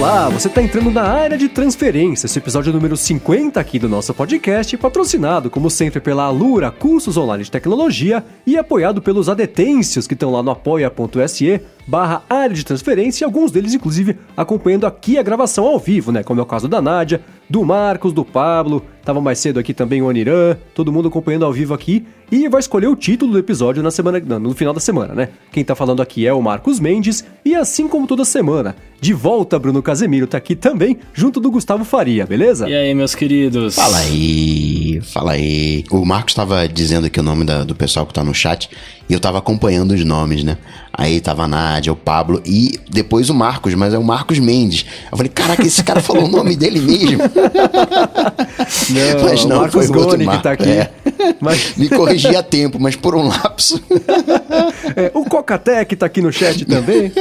Olá, você está entrando na área de transferência, esse episódio número 50 aqui do nosso podcast, patrocinado, como sempre, pela Alura Cursos Online de Tecnologia e apoiado pelos adetêncios que estão lá no apoia.se barra área de transferência e alguns deles, inclusive, acompanhando aqui a gravação ao vivo, né? Como é o caso da Nádia, do Marcos, do Pablo, tava mais cedo aqui também o Aniran, todo mundo acompanhando ao vivo aqui e vai escolher o título do episódio na semana, no final da semana, né? Quem tá falando aqui é o Marcos Mendes e assim como toda semana, de volta Bruno Casemiro tá aqui também, junto do Gustavo Faria, beleza? E aí, meus queridos? Fala aí, fala aí. O Marcos tava dizendo aqui o nome da, do pessoal que tá no chat e eu tava acompanhando os nomes, né? Aí tava a Nádia, o Pablo e depois o Marcos, mas é o Marcos Mendes. Eu falei, caraca, esse cara falou o nome dele mesmo. Não, mas não, o Marcos foi Goni que tá aqui. É. Mas... Me corrigi a tempo, mas por um lapso. É, o Cocatec tá aqui no chat também.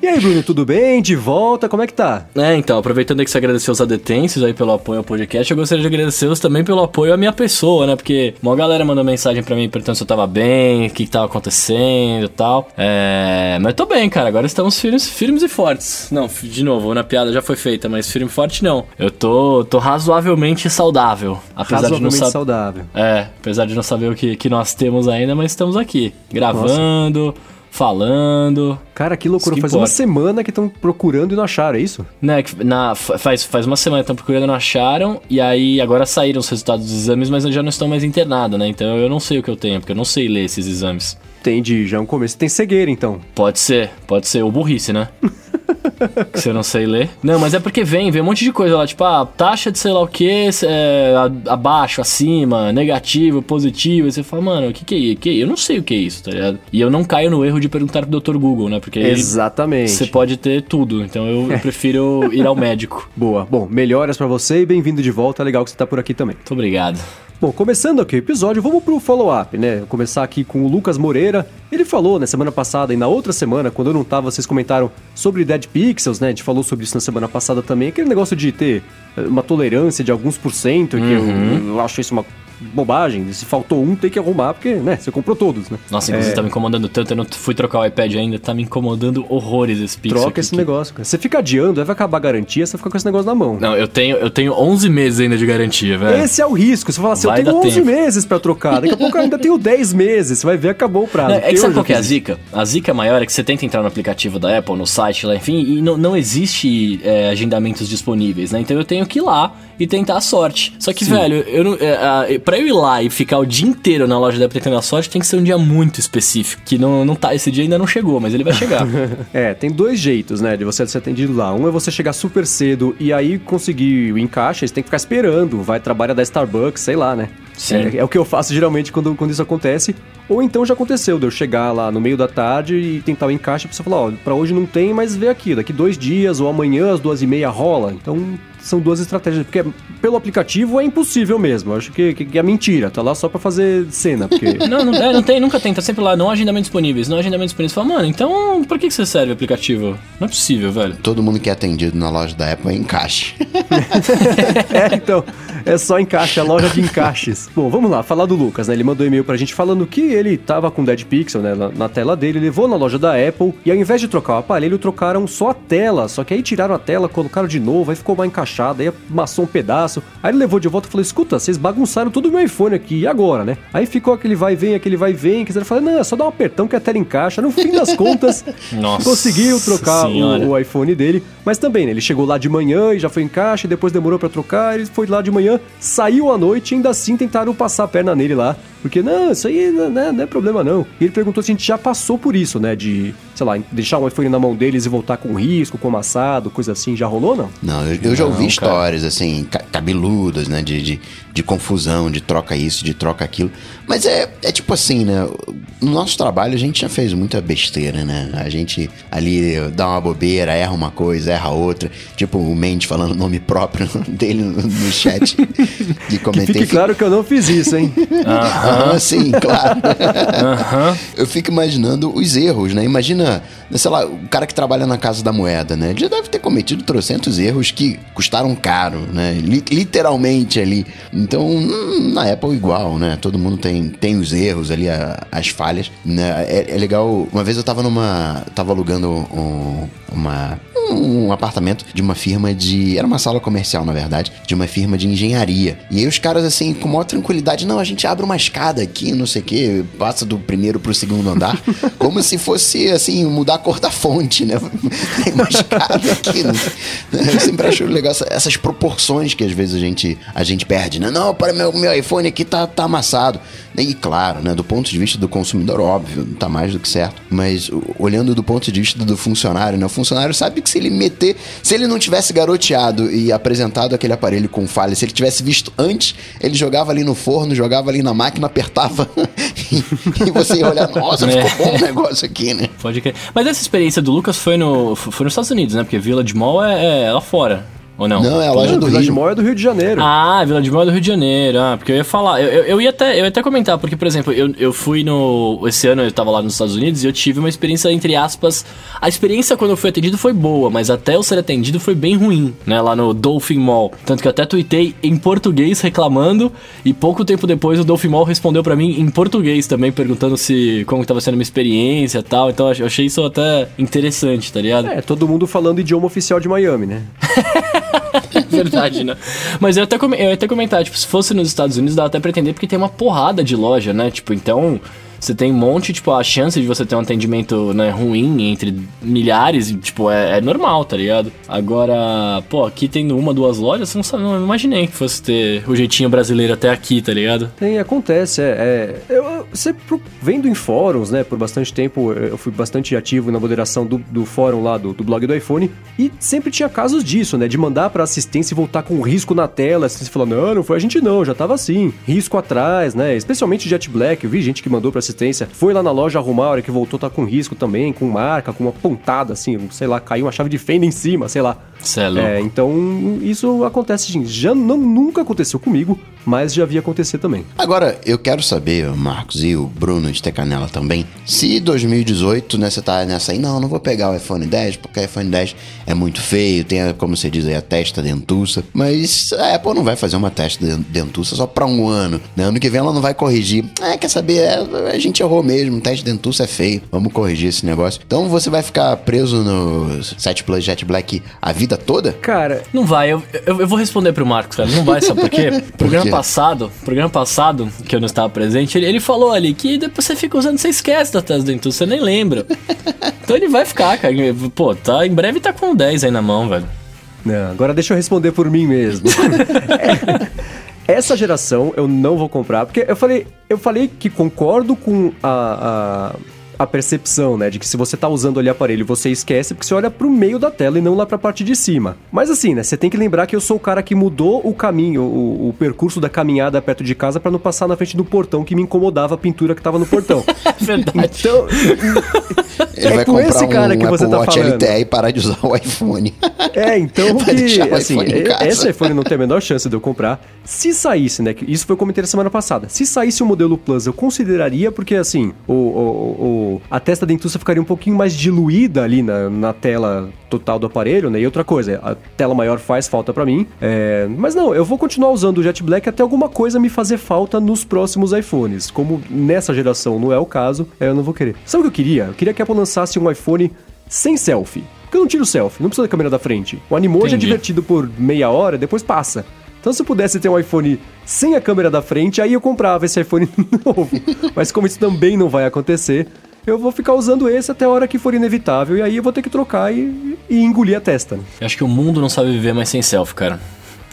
e aí, Bruno, tudo bem? De volta, como é que tá? É, então, aproveitando que você agradeceu os adetêncios aí pelo apoio ao podcast, eu gostaria de agradecê-los também pelo apoio à minha pessoa, né? Porque uma galera mandou mensagem para mim perguntando se eu tava bem, o que, que tava acontecendo e tal. É, mas tô bem, cara. Agora estamos firmes, firmes e fortes. Não, de novo, na piada já foi feita, mas firme e forte não. Eu tô, tô razoavelmente saudável. Apesar razoavelmente de não saudável. É, apesar de não saber o que, que nós temos ainda, mas estamos aqui. Gravando. Nossa falando. Cara, que loucura. Que faz importa. uma semana que estão procurando e não acharam, é isso? Né, na, faz, faz uma semana que estão procurando e não acharam. E aí agora saíram os resultados dos exames, mas eu já não estou mais internado, né? Então eu não sei o que eu tenho, porque eu não sei ler esses exames. Entendi, já é um começo. Tem cegueira, então. Pode ser, pode ser. Ou burrice, né? que você não sei ler. Não, mas é porque vem, vem um monte de coisa lá, tipo, ah, taxa de sei lá o que, é, abaixo, acima, negativo, positivo. E você fala, mano, o que que é isso? Eu não sei o que é isso, tá ligado? E eu não caio no erro de perguntar pro Dr. Google, né? Porque Exatamente. você pode ter tudo, então eu, eu prefiro ir ao médico. Boa. Bom, melhoras para você e bem-vindo de volta. Legal que você tá por aqui também. Muito obrigado. Bom, começando aqui o episódio, vamos pro follow-up, né? Vou começar aqui com o Lucas Moreira. Ele falou na né, semana passada e na outra semana, quando eu não tava, vocês comentaram sobre Dead Pixels, né? A gente falou sobre isso na semana passada também. Aquele negócio de ter eh, uma tolerância de alguns por cento, que uhum. eu, eu acho isso uma bobagem. Se faltou um, tem que arrumar, porque, né, você comprou todos, né? Nossa, inclusive é... tá me incomodando tanto, eu não fui trocar o iPad ainda, tá me incomodando horrores esse pixel. Troca esse que... negócio, cara. Você fica adiando, vai acabar a garantia, você fica com esse negócio na mão. Não, eu tenho, eu tenho 11 meses ainda de garantia, velho. Esse é o risco. Você fala assim, vai eu tenho 11 tempo. meses pra trocar, daqui a pouco eu ainda tenho 10 meses, você vai ver, acabou o prazo. Não, é que sabe qual que é a zica? A zica maior é que você tenta entrar no aplicativo da Apple, no site lá, enfim, e não, não existe é, agendamentos disponíveis, né? Então eu tenho que ir lá e tentar a sorte. Só que, Sim. velho, eu não, é, pra eu ir lá e ficar o dia inteiro na loja da Apple tentando a sorte, tem que ser um dia muito específico. Que não, não tá, esse dia ainda não chegou, mas ele vai chegar. é, tem dois jeitos, né, de você ser atendido lá. Um é você chegar super cedo e aí conseguir o encaixe, você tem que ficar esperando, vai trabalhar da Starbucks, sei lá, né? Sim. É, é, o que eu faço geralmente quando, quando isso acontece. Ou então já aconteceu de eu chegar lá no meio da tarde e tentar o encaixe pra você falar, ó, pra hoje não tem, mas vê aqui, daqui dois dias ou amanhã às duas e meia rola. Então são duas estratégias, porque pelo aplicativo é impossível mesmo. Eu acho que, que, que, é mentira, tá lá só pra fazer cena, porque... não, não, é, não tem, nunca tem, tá sempre lá, não agendamentos disponíveis, não agendamentos disponíveis. Fala, mano, então por que, que você serve o aplicativo? Não é possível, velho. Todo mundo que é atendido na loja da Apple é encaixe. é, então, é só encaixe, é loja de encaixes. Bom, vamos lá, falar do Lucas, né? Ele mandou um e-mail pra gente falando que ele tava com Dead Pixel, né, na, na tela dele, levou na loja da Apple e ao invés de trocar o aparelho, trocaram só a tela, só que aí tiraram a tela, colocaram de novo, aí ficou mal encaixada, aí amassou um pedaço. Aí ele levou de volta e falou: escuta, vocês bagunçaram todo o meu iPhone aqui, e agora, né? Aí ficou aquele vai e vem, aquele vai e vem, quiseram falar, não, é só dar um apertão que a tela encaixa. No fim das contas, conseguiu trocar o, o, iPhone dele. Mas também, né, ele chegou lá de manhã e já foi em caixa, e depois demorou para trocar, ele foi lá de manhã, saiu à noite ainda assim tentaram passar a perna nele lá. Porque, não, isso aí não, é, não é problema não. E ele perguntou se a gente já passou por isso, né? De, sei lá, deixar um iPhone na mão deles e voltar com risco, com amassado, coisa assim. Já rolou, não? Não, eu, eu já ouvi não, histórias, cara. assim, cabeludas, né? De, de, de, confusão, de troca isso, de troca aquilo. Mas é, é tipo assim, né? No nosso trabalho a gente já fez muita besteira, né? A gente ali dá uma bobeira, erra uma coisa, erra outra. Tipo o Mendes falando o nome próprio dele no, chat. De comentei. Que fique claro que eu não fiz isso, hein? Aham, sim, claro. Eu fico imaginando os erros, né? Imagina, sei lá, o cara que trabalha na Casa da Moeda, né? Ele já deve ter cometido trocentos erros que custaram caro, né? Literalmente ali. Então, hum, na Apple igual, né? Todo mundo tem, tem os erros ali, as falhas, né? É, é legal. Uma vez eu tava numa... Tava alugando um, uma um apartamento de uma firma de. Era uma sala comercial, na verdade, de uma firma de engenharia. E aí os caras, assim, com maior tranquilidade, não, a gente abre uma escada aqui, não sei o quê, passa do primeiro pro segundo andar, como se fosse, assim, mudar a cor da fonte, né? Tem uma escada aqui, né? Eu sempre acho legal essas proporções que às vezes a gente, a gente perde, né? Não, para meu, meu iPhone aqui tá, tá amassado. E claro, né, do ponto de vista do consumidor, óbvio, tá mais do que certo. Mas olhando do ponto de vista do funcionário, né? O funcionário sabe que se ele meter, se ele não tivesse garoteado e apresentado aquele aparelho com falha, se ele tivesse visto antes, ele jogava ali no forno, jogava ali na máquina, apertava e, você ia olhar, nossa, é. ficou bom o negócio aqui, né? Pode crer. Mas essa experiência do Lucas foi, no, foi nos Estados Unidos, né? Porque Village Mall é, é lá fora. Ou não? Não, é a loja do Rio. Vila de Mó é do Rio de Janeiro. Ah, Vila de Mó é do Rio de Janeiro. Ah, porque eu ia falar. Eu, eu, eu, ia, até, eu ia até comentar, porque, por exemplo, eu, eu fui no. Esse ano eu tava lá nos Estados Unidos e eu tive uma experiência, entre aspas. A experiência quando eu fui atendido foi boa, mas até eu ser atendido foi bem ruim, né? Lá no Dolphin Mall. Tanto que eu até tuitei em português reclamando e pouco tempo depois o Dolphin Mall respondeu para mim em português também, perguntando se como tava sendo a minha experiência e tal. Então eu achei isso até interessante, tá ligado? É, todo mundo falando idioma oficial de Miami, né? verdade, né? Mas eu até, eu até comentar, tipo, se fosse nos Estados Unidos, dá até pra entender porque tem uma porrada de loja, né? Tipo, então você tem um monte, tipo, a chance de você ter um atendimento né, ruim entre milhares, tipo, é, é normal, tá ligado? Agora, pô, aqui tendo uma, duas lojas, não, não imaginei que fosse ter o jeitinho brasileiro até aqui, tá ligado? Tem, acontece, é. é eu, você vendo em fóruns, né, por bastante tempo, eu fui bastante ativo na moderação do, do fórum lá, do, do blog do iPhone, e sempre tinha casos disso, né, de mandar pra assistência e voltar com risco na tela, você falando, não, não foi a gente não, já tava assim, risco atrás, né, especialmente Jet Black, eu vi gente que mandou pra assistência assistência, foi lá na loja arrumar, a hora que voltou tá com risco também, com marca, com uma pontada assim, sei lá, caiu uma chave de fenda em cima, sei lá. É, é, então isso acontece, gente. Já não, nunca aconteceu comigo, mas já havia acontecer também. Agora, eu quero saber, Marcos e o Bruno de Tecanela também, se 2018, né, você tá nessa aí, não, não vou pegar o iPhone 10, porque o iPhone 10 é muito feio, tem, a, como você diz aí, a testa dentuça, mas a Apple não vai fazer uma testa dentuça só pra um ano, né? Ano que vem ela não vai corrigir. É, quer saber, é, a gente errou mesmo, teste dentuça é feio, vamos corrigir esse negócio. Então você vai ficar preso no 7 Plus Jet Black a vida toda? Cara, não vai. Eu, eu, eu vou responder pro Marcos, cara. Não vai, sabe por quê? por programa quê? Passado, programa passado, que eu não estava presente, ele, ele falou ali que depois você fica usando, você esquece da testa do você nem lembra. então ele vai ficar, cara. Pô, tá, em breve tá com 10 aí na mão, velho. Não, agora deixa eu responder por mim mesmo. Essa geração eu não vou comprar, porque eu falei, eu falei que concordo com a, a a percepção, né, de que se você tá usando ali o aparelho, você esquece porque você olha pro meio da tela e não lá pra parte de cima. Mas assim, né, você tem que lembrar que eu sou o cara que mudou o caminho, o, o percurso da caminhada perto de casa para não passar na frente do portão que me incomodava a pintura que tava no portão. Verdade. Então, Ele é vai com esse cara um que você Apple tá Watch falando. LTE e parar de usar o iPhone. É, então que, assim, esse iPhone não tem a menor chance de eu comprar. Se saísse, né, isso foi o comentei na semana passada. Se saísse o modelo Plus, eu consideraria porque assim, o, o, o a testa dentuça ficaria um pouquinho mais diluída ali na, na tela total do aparelho, né? E outra coisa, a tela maior faz falta para mim. É... Mas não, eu vou continuar usando o Jet Black até alguma coisa me fazer falta nos próximos iPhones. Como nessa geração não é o caso, é, eu não vou querer. Sabe o que eu queria? Eu queria que a Apple lançasse um iPhone sem selfie. Porque eu não tiro selfie, não precisa da câmera da frente. O Animoji é divertido por meia hora, depois passa. Então, se eu pudesse ter um iPhone sem a câmera da frente, aí eu comprava esse iPhone novo. Mas como isso também não vai acontecer, eu vou ficar usando esse até a hora que for inevitável. E aí eu vou ter que trocar e, e engolir a testa. Né? Eu acho que o mundo não sabe viver mais sem selfie, cara.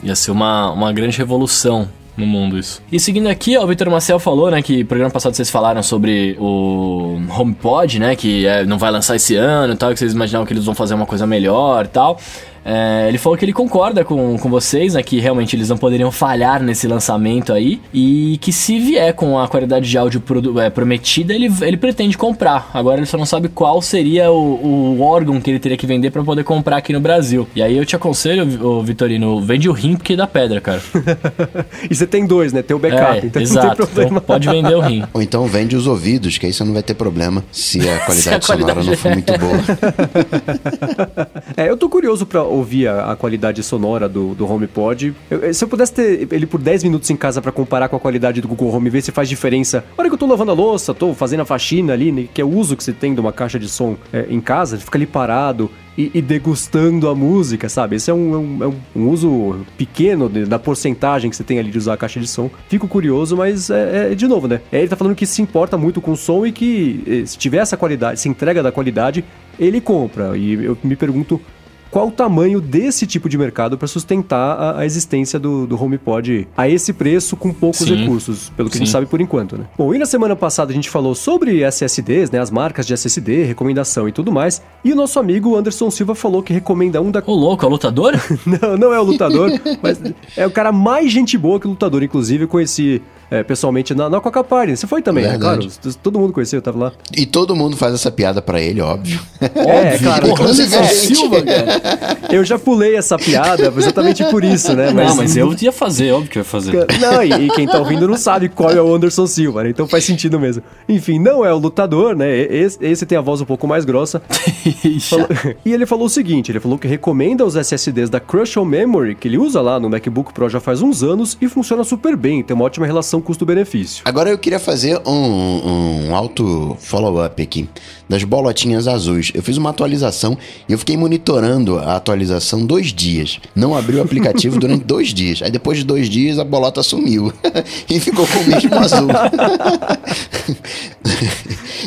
Ia ser uma, uma grande revolução no mundo isso. E seguindo aqui, ó, o Vitor Marcel falou, né, que programa passado vocês falaram sobre o HomePod, né, que é, não vai lançar esse ano e tal, que vocês imaginavam que eles vão fazer uma coisa melhor e tal. É, ele falou que ele concorda com, com vocês, né? Que realmente eles não poderiam falhar nesse lançamento aí. E que se vier com a qualidade de áudio é, prometida, ele, ele pretende comprar. Agora ele só não sabe qual seria o, o órgão que ele teria que vender para poder comprar aqui no Brasil. E aí eu te aconselho, ô, Vitorino, vende o rim porque dá pedra, cara. e você tem dois, né? Tem o backup, é, então exato. não tem problema. Então pode vender o rim. Ou então vende os ouvidos, que aí você não vai ter problema se a qualidade, se a qualidade sonora não for muito boa. é, eu tô curioso pra ouvir a, qualidade sonora do, do HomePod. Eu, se eu pudesse ter ele por 10 minutos em casa para comparar com a qualidade do Google Home, ver se faz diferença. Hora que eu tô lavando a louça, tô fazendo a faxina ali, né, que é o uso que você tem de uma caixa de som é, em casa, fica ali parado, e, e, degustando a música, sabe? Esse é um, é um, é um uso pequeno de, da porcentagem que você tem ali de usar a caixa de som. Fico curioso, mas é, é de novo, né? Ele tá falando que se importa muito com o som e que eh, se tiver essa qualidade, se entrega da qualidade, ele compra. E eu me pergunto qual o tamanho desse tipo de mercado para sustentar a, a, existência do, do HomePod a esse preço com poucos Sim. recursos, pelo que Sim. a gente sabe por enquanto, né? Bom, e na semana passada a gente falou sobre SSDs, né, as marcas de SSD, recomendação e tudo mais, e o nosso amigo Anderson Silva falou que recomenda um da... Ô louco, é o lutador? não, não é o lutador, mas é o cara mais gente boa que o lutador, inclusive eu conheci é, pessoalmente na, na Coca Party. Você foi também, né, claro? Todo mundo conheceu, eu tava lá. E todo mundo faz essa piada pra ele, óbvio. É, claro. Porra, é, Silva, cara. Eu já pulei essa piada exatamente por isso, né? Mas, não, mas eu ia fazer, óbvio que eu ia fazer. Não, e, e, quem tá ouvindo não sabe qual é o Anderson Silva, né? Então faz sentido mesmo. Enfim, não é o lutador, né? Esse, esse tem a voz um pouco mais grossa. falou, e ele falou o seguinte, ele falou que recomenda os SSDs da Crucial Memory, que ele usa lá no MacBook Pro já faz uns anos e funciona super bem, tem uma ótima relação custo-benefício. Agora eu queria fazer um, um alto follow-up aqui das bolotinhas azuis. Eu fiz uma atualização e eu fiquei monitorando a atualização dois dias. Não abri o aplicativo durante dois dias. Aí depois de dois dias a bolota sumiu e ficou com o mesmo azul.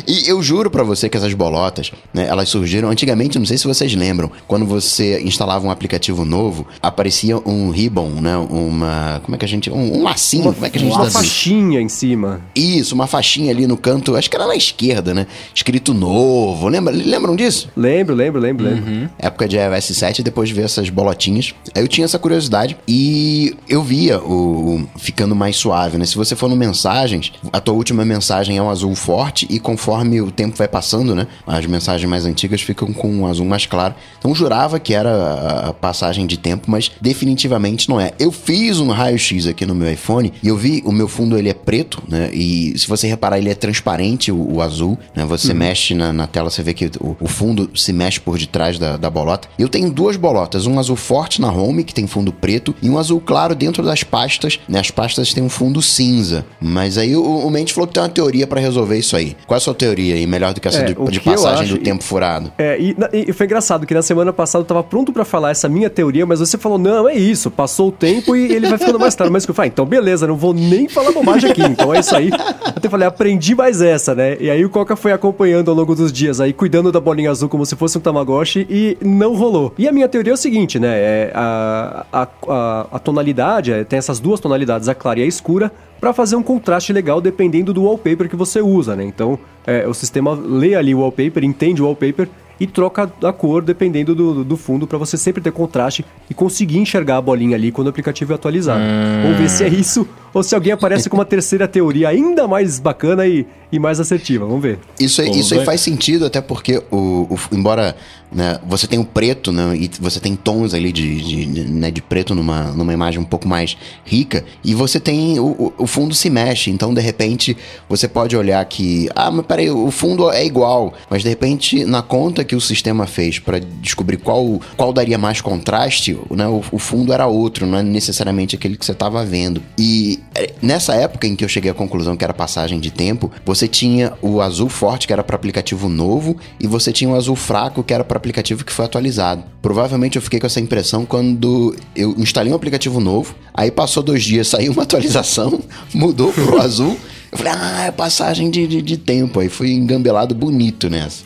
e eu juro para você que essas bolotas, né, elas surgiram antigamente, não sei se vocês lembram, quando você instalava um aplicativo novo, aparecia um ribbon, né, uma, como é que a gente, um, um lacinho, uma, como é que a gente uma faixinha em cima. Isso, uma faixinha ali no canto, acho que era na esquerda, né, escrito novo. Lembra, lembram disso? Lembro, lembro, lembro, lembro. Uhum. Época de iOS 7, depois de ver essas bolotinhas, aí eu tinha essa curiosidade e eu via o, o ficando mais suave, né? Se você for no mensagens, a tua última mensagem é um azul forte e conforme o tempo vai passando, né, as mensagens mais antigas ficam com um azul mais claro. Então jurava que era a passagem de tempo, mas definitivamente não é. Eu fiz um raio-x aqui no meu iPhone e eu vi o meu fundo ele é preto, né? E se você reparar ele é transparente o, o azul, né? Você uhum. mexe na, na, tela, você vê que o, o, fundo se mexe por detrás da, da bolota. Eu tenho duas bolotas, um azul forte na home que tem fundo preto e um azul claro dentro das pastas. Né? As pastas têm um fundo cinza. Mas aí o, o Mendes falou que tem uma teoria para resolver isso aí. Qual é a sua teoria aí, melhor do que essa é, de, de passagem acho, do tempo furado? É, e, e, foi engraçado que na semana passada eu tava pronto para falar essa minha teoria, mas você falou, não, é isso, passou o tempo e ele vai ficando mais claro. Mas eu falei, ah, então beleza, não vou nem falar bobagem aqui, então é isso aí. Até falei, aprendi mais essa, né? E aí o Coca foi acompanhando ao longo dos dias aí, cuidando da bolinha azul como se fosse um Tamagotchi e não rolou. E a minha teoria é o seguinte, né? É a, a, a, a tonalidade, é, tem essas duas tonalidades, a clara e a escura, para fazer um contraste legal dependendo do wallpaper que você usa, né? Então, é, o sistema lê ali o wallpaper, entende o wallpaper e troca a cor dependendo do, do fundo para você sempre ter contraste e conseguir enxergar a bolinha ali quando o aplicativo é atualizado. Hum. Vamos ver se é isso ou se alguém aparece com uma terceira teoria ainda mais bacana e, e mais assertiva. Vamos ver. Isso aí, isso aí faz sentido, até porque, o, o embora né, você tenha o preto né, e você tem tons ali de, de, né, de preto numa, numa imagem um pouco mais rica, e você tem. O, o fundo se mexe, então de repente você pode olhar que. Ah, mas peraí, o fundo é igual, mas de repente na conta que o sistema fez para descobrir qual, qual daria mais contraste, né, o, o fundo era outro, não é necessariamente aquele que você estava vendo. E é, nessa época em que eu cheguei à conclusão que era passagem de tempo, você tinha o azul forte, que era para aplicativo novo, e você tinha o azul fraco, que era para aplicativo que foi atualizado. Provavelmente eu fiquei com essa impressão quando eu instalei um aplicativo novo, aí passou dois dias, saiu uma atualização, mudou pro azul. Eu falei, ah, é passagem de, de, de, tempo. Aí fui engambelado bonito nessa.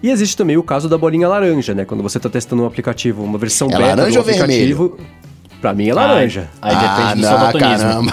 e existe também o caso da bolinha laranja, né? Quando você tá testando um aplicativo, uma versão é beta laranja do aplicativo. Ou vermelho? Pra mim é laranja. Aí, aí depende ah, do não, seu caramba.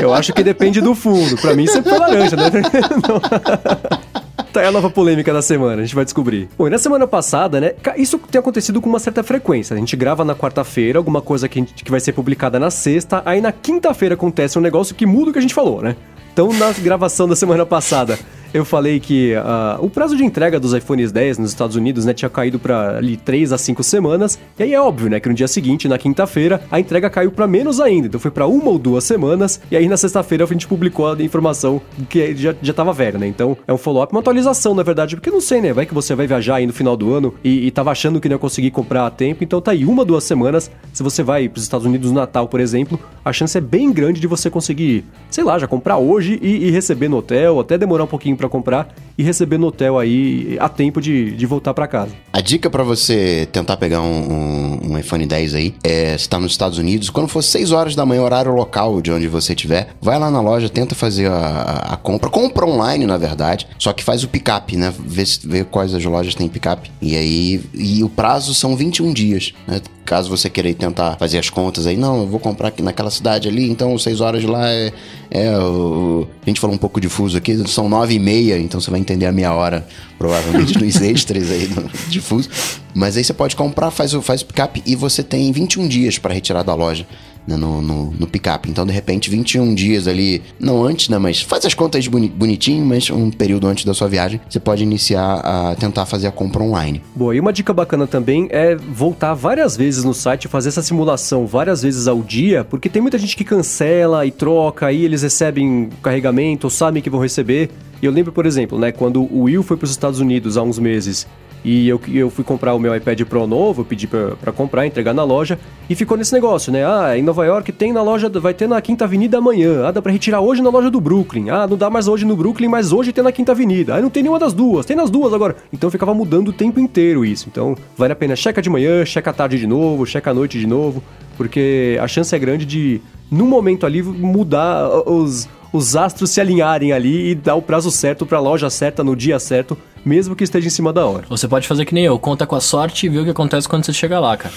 Eu acho que depende do fundo. Pra mim sempre foi laranja, né? Tá aí a nova polêmica da semana, a gente vai descobrir. Bom, e na semana passada, né? Isso tem acontecido com uma certa frequência. A gente grava na quarta-feira, alguma coisa que, gente, que vai ser publicada na sexta, aí na quinta-feira acontece um negócio que muda o que a gente falou, né? Então, na gravação da semana passada, eu falei que uh, o prazo de entrega dos iPhones 10 nos Estados Unidos, né, tinha caído para ali 3 a 5 semanas. E aí é óbvio, né, que no dia seguinte, na quinta-feira, a entrega caiu para menos ainda. Então foi para uma ou duas semanas. E aí na sexta-feira a gente publicou a informação que já, já tava velha, né? Então é um follow-up, uma atualização, na verdade, porque não sei, né? Vai que você vai viajar aí no final do ano e, e tava achando que não ia conseguir comprar a tempo. Então tá aí uma, duas semanas. Se você vai para os Estados Unidos no Natal, por exemplo, a chance é bem grande de você conseguir, sei lá, já comprar hoje e, e receber no hotel, até demorar um pouquinho para comprar e receber no hotel aí a tempo de, de voltar para casa. A dica para você tentar pegar um, um, iPhone 10 aí é se tá nos Estados Unidos, quando for 6 horas da manhã, horário local de onde você estiver, vai lá na loja, tenta fazer a, a compra. Compra online, na verdade, só que faz o pick-up, né? Vê, vê quais as lojas têm pick-up. E aí, e o prazo são 21 dias, né? Caso você queira tentar fazer as contas aí, não, eu vou comprar aqui naquela cidade ali, então 6 horas lá é. é o, a gente falou um pouco difuso aqui, são 9 e meia, então você vai entender a meia hora, provavelmente, nos extras aí no difuso. Mas aí você pode comprar, faz o faz pick-up e você tem 21 dias para retirar da loja né, no, no, no picape. Então, de repente, 21 dias ali, não antes, né? Mas faz as contas boni bonitinho, mas um período antes da sua viagem, você pode iniciar a tentar fazer a compra online. Boa, e uma dica bacana também é voltar várias vezes no site, fazer essa simulação várias vezes ao dia, porque tem muita gente que cancela e troca, aí eles recebem carregamento ou sabem que vão receber. E eu lembro, por exemplo, né, quando o Will foi para os Estados Unidos há uns meses e eu, eu fui comprar o meu iPad Pro novo, pedi para comprar, entregar na loja, e ficou nesse negócio, né? Ah, em Nova York tem na loja, vai ter na Quinta Avenida amanhã. Ah, dá pra retirar hoje na loja do Brooklyn. Ah, não dá mais hoje no Brooklyn, mas hoje tem na Quinta Avenida. Ah, não tem nenhuma das duas, tem nas duas agora. Então ficava mudando o tempo inteiro isso. Então vale a pena checa de manhã, checa à tarde de novo, checa à noite de novo, porque a chance é grande de, num momento ali, mudar os, os astros se alinharem ali e dar o prazo certo para a loja certa no dia certo mesmo que esteja em cima da hora. Você pode fazer que nem eu, conta com a sorte e vê o que acontece quando você chegar lá, cara.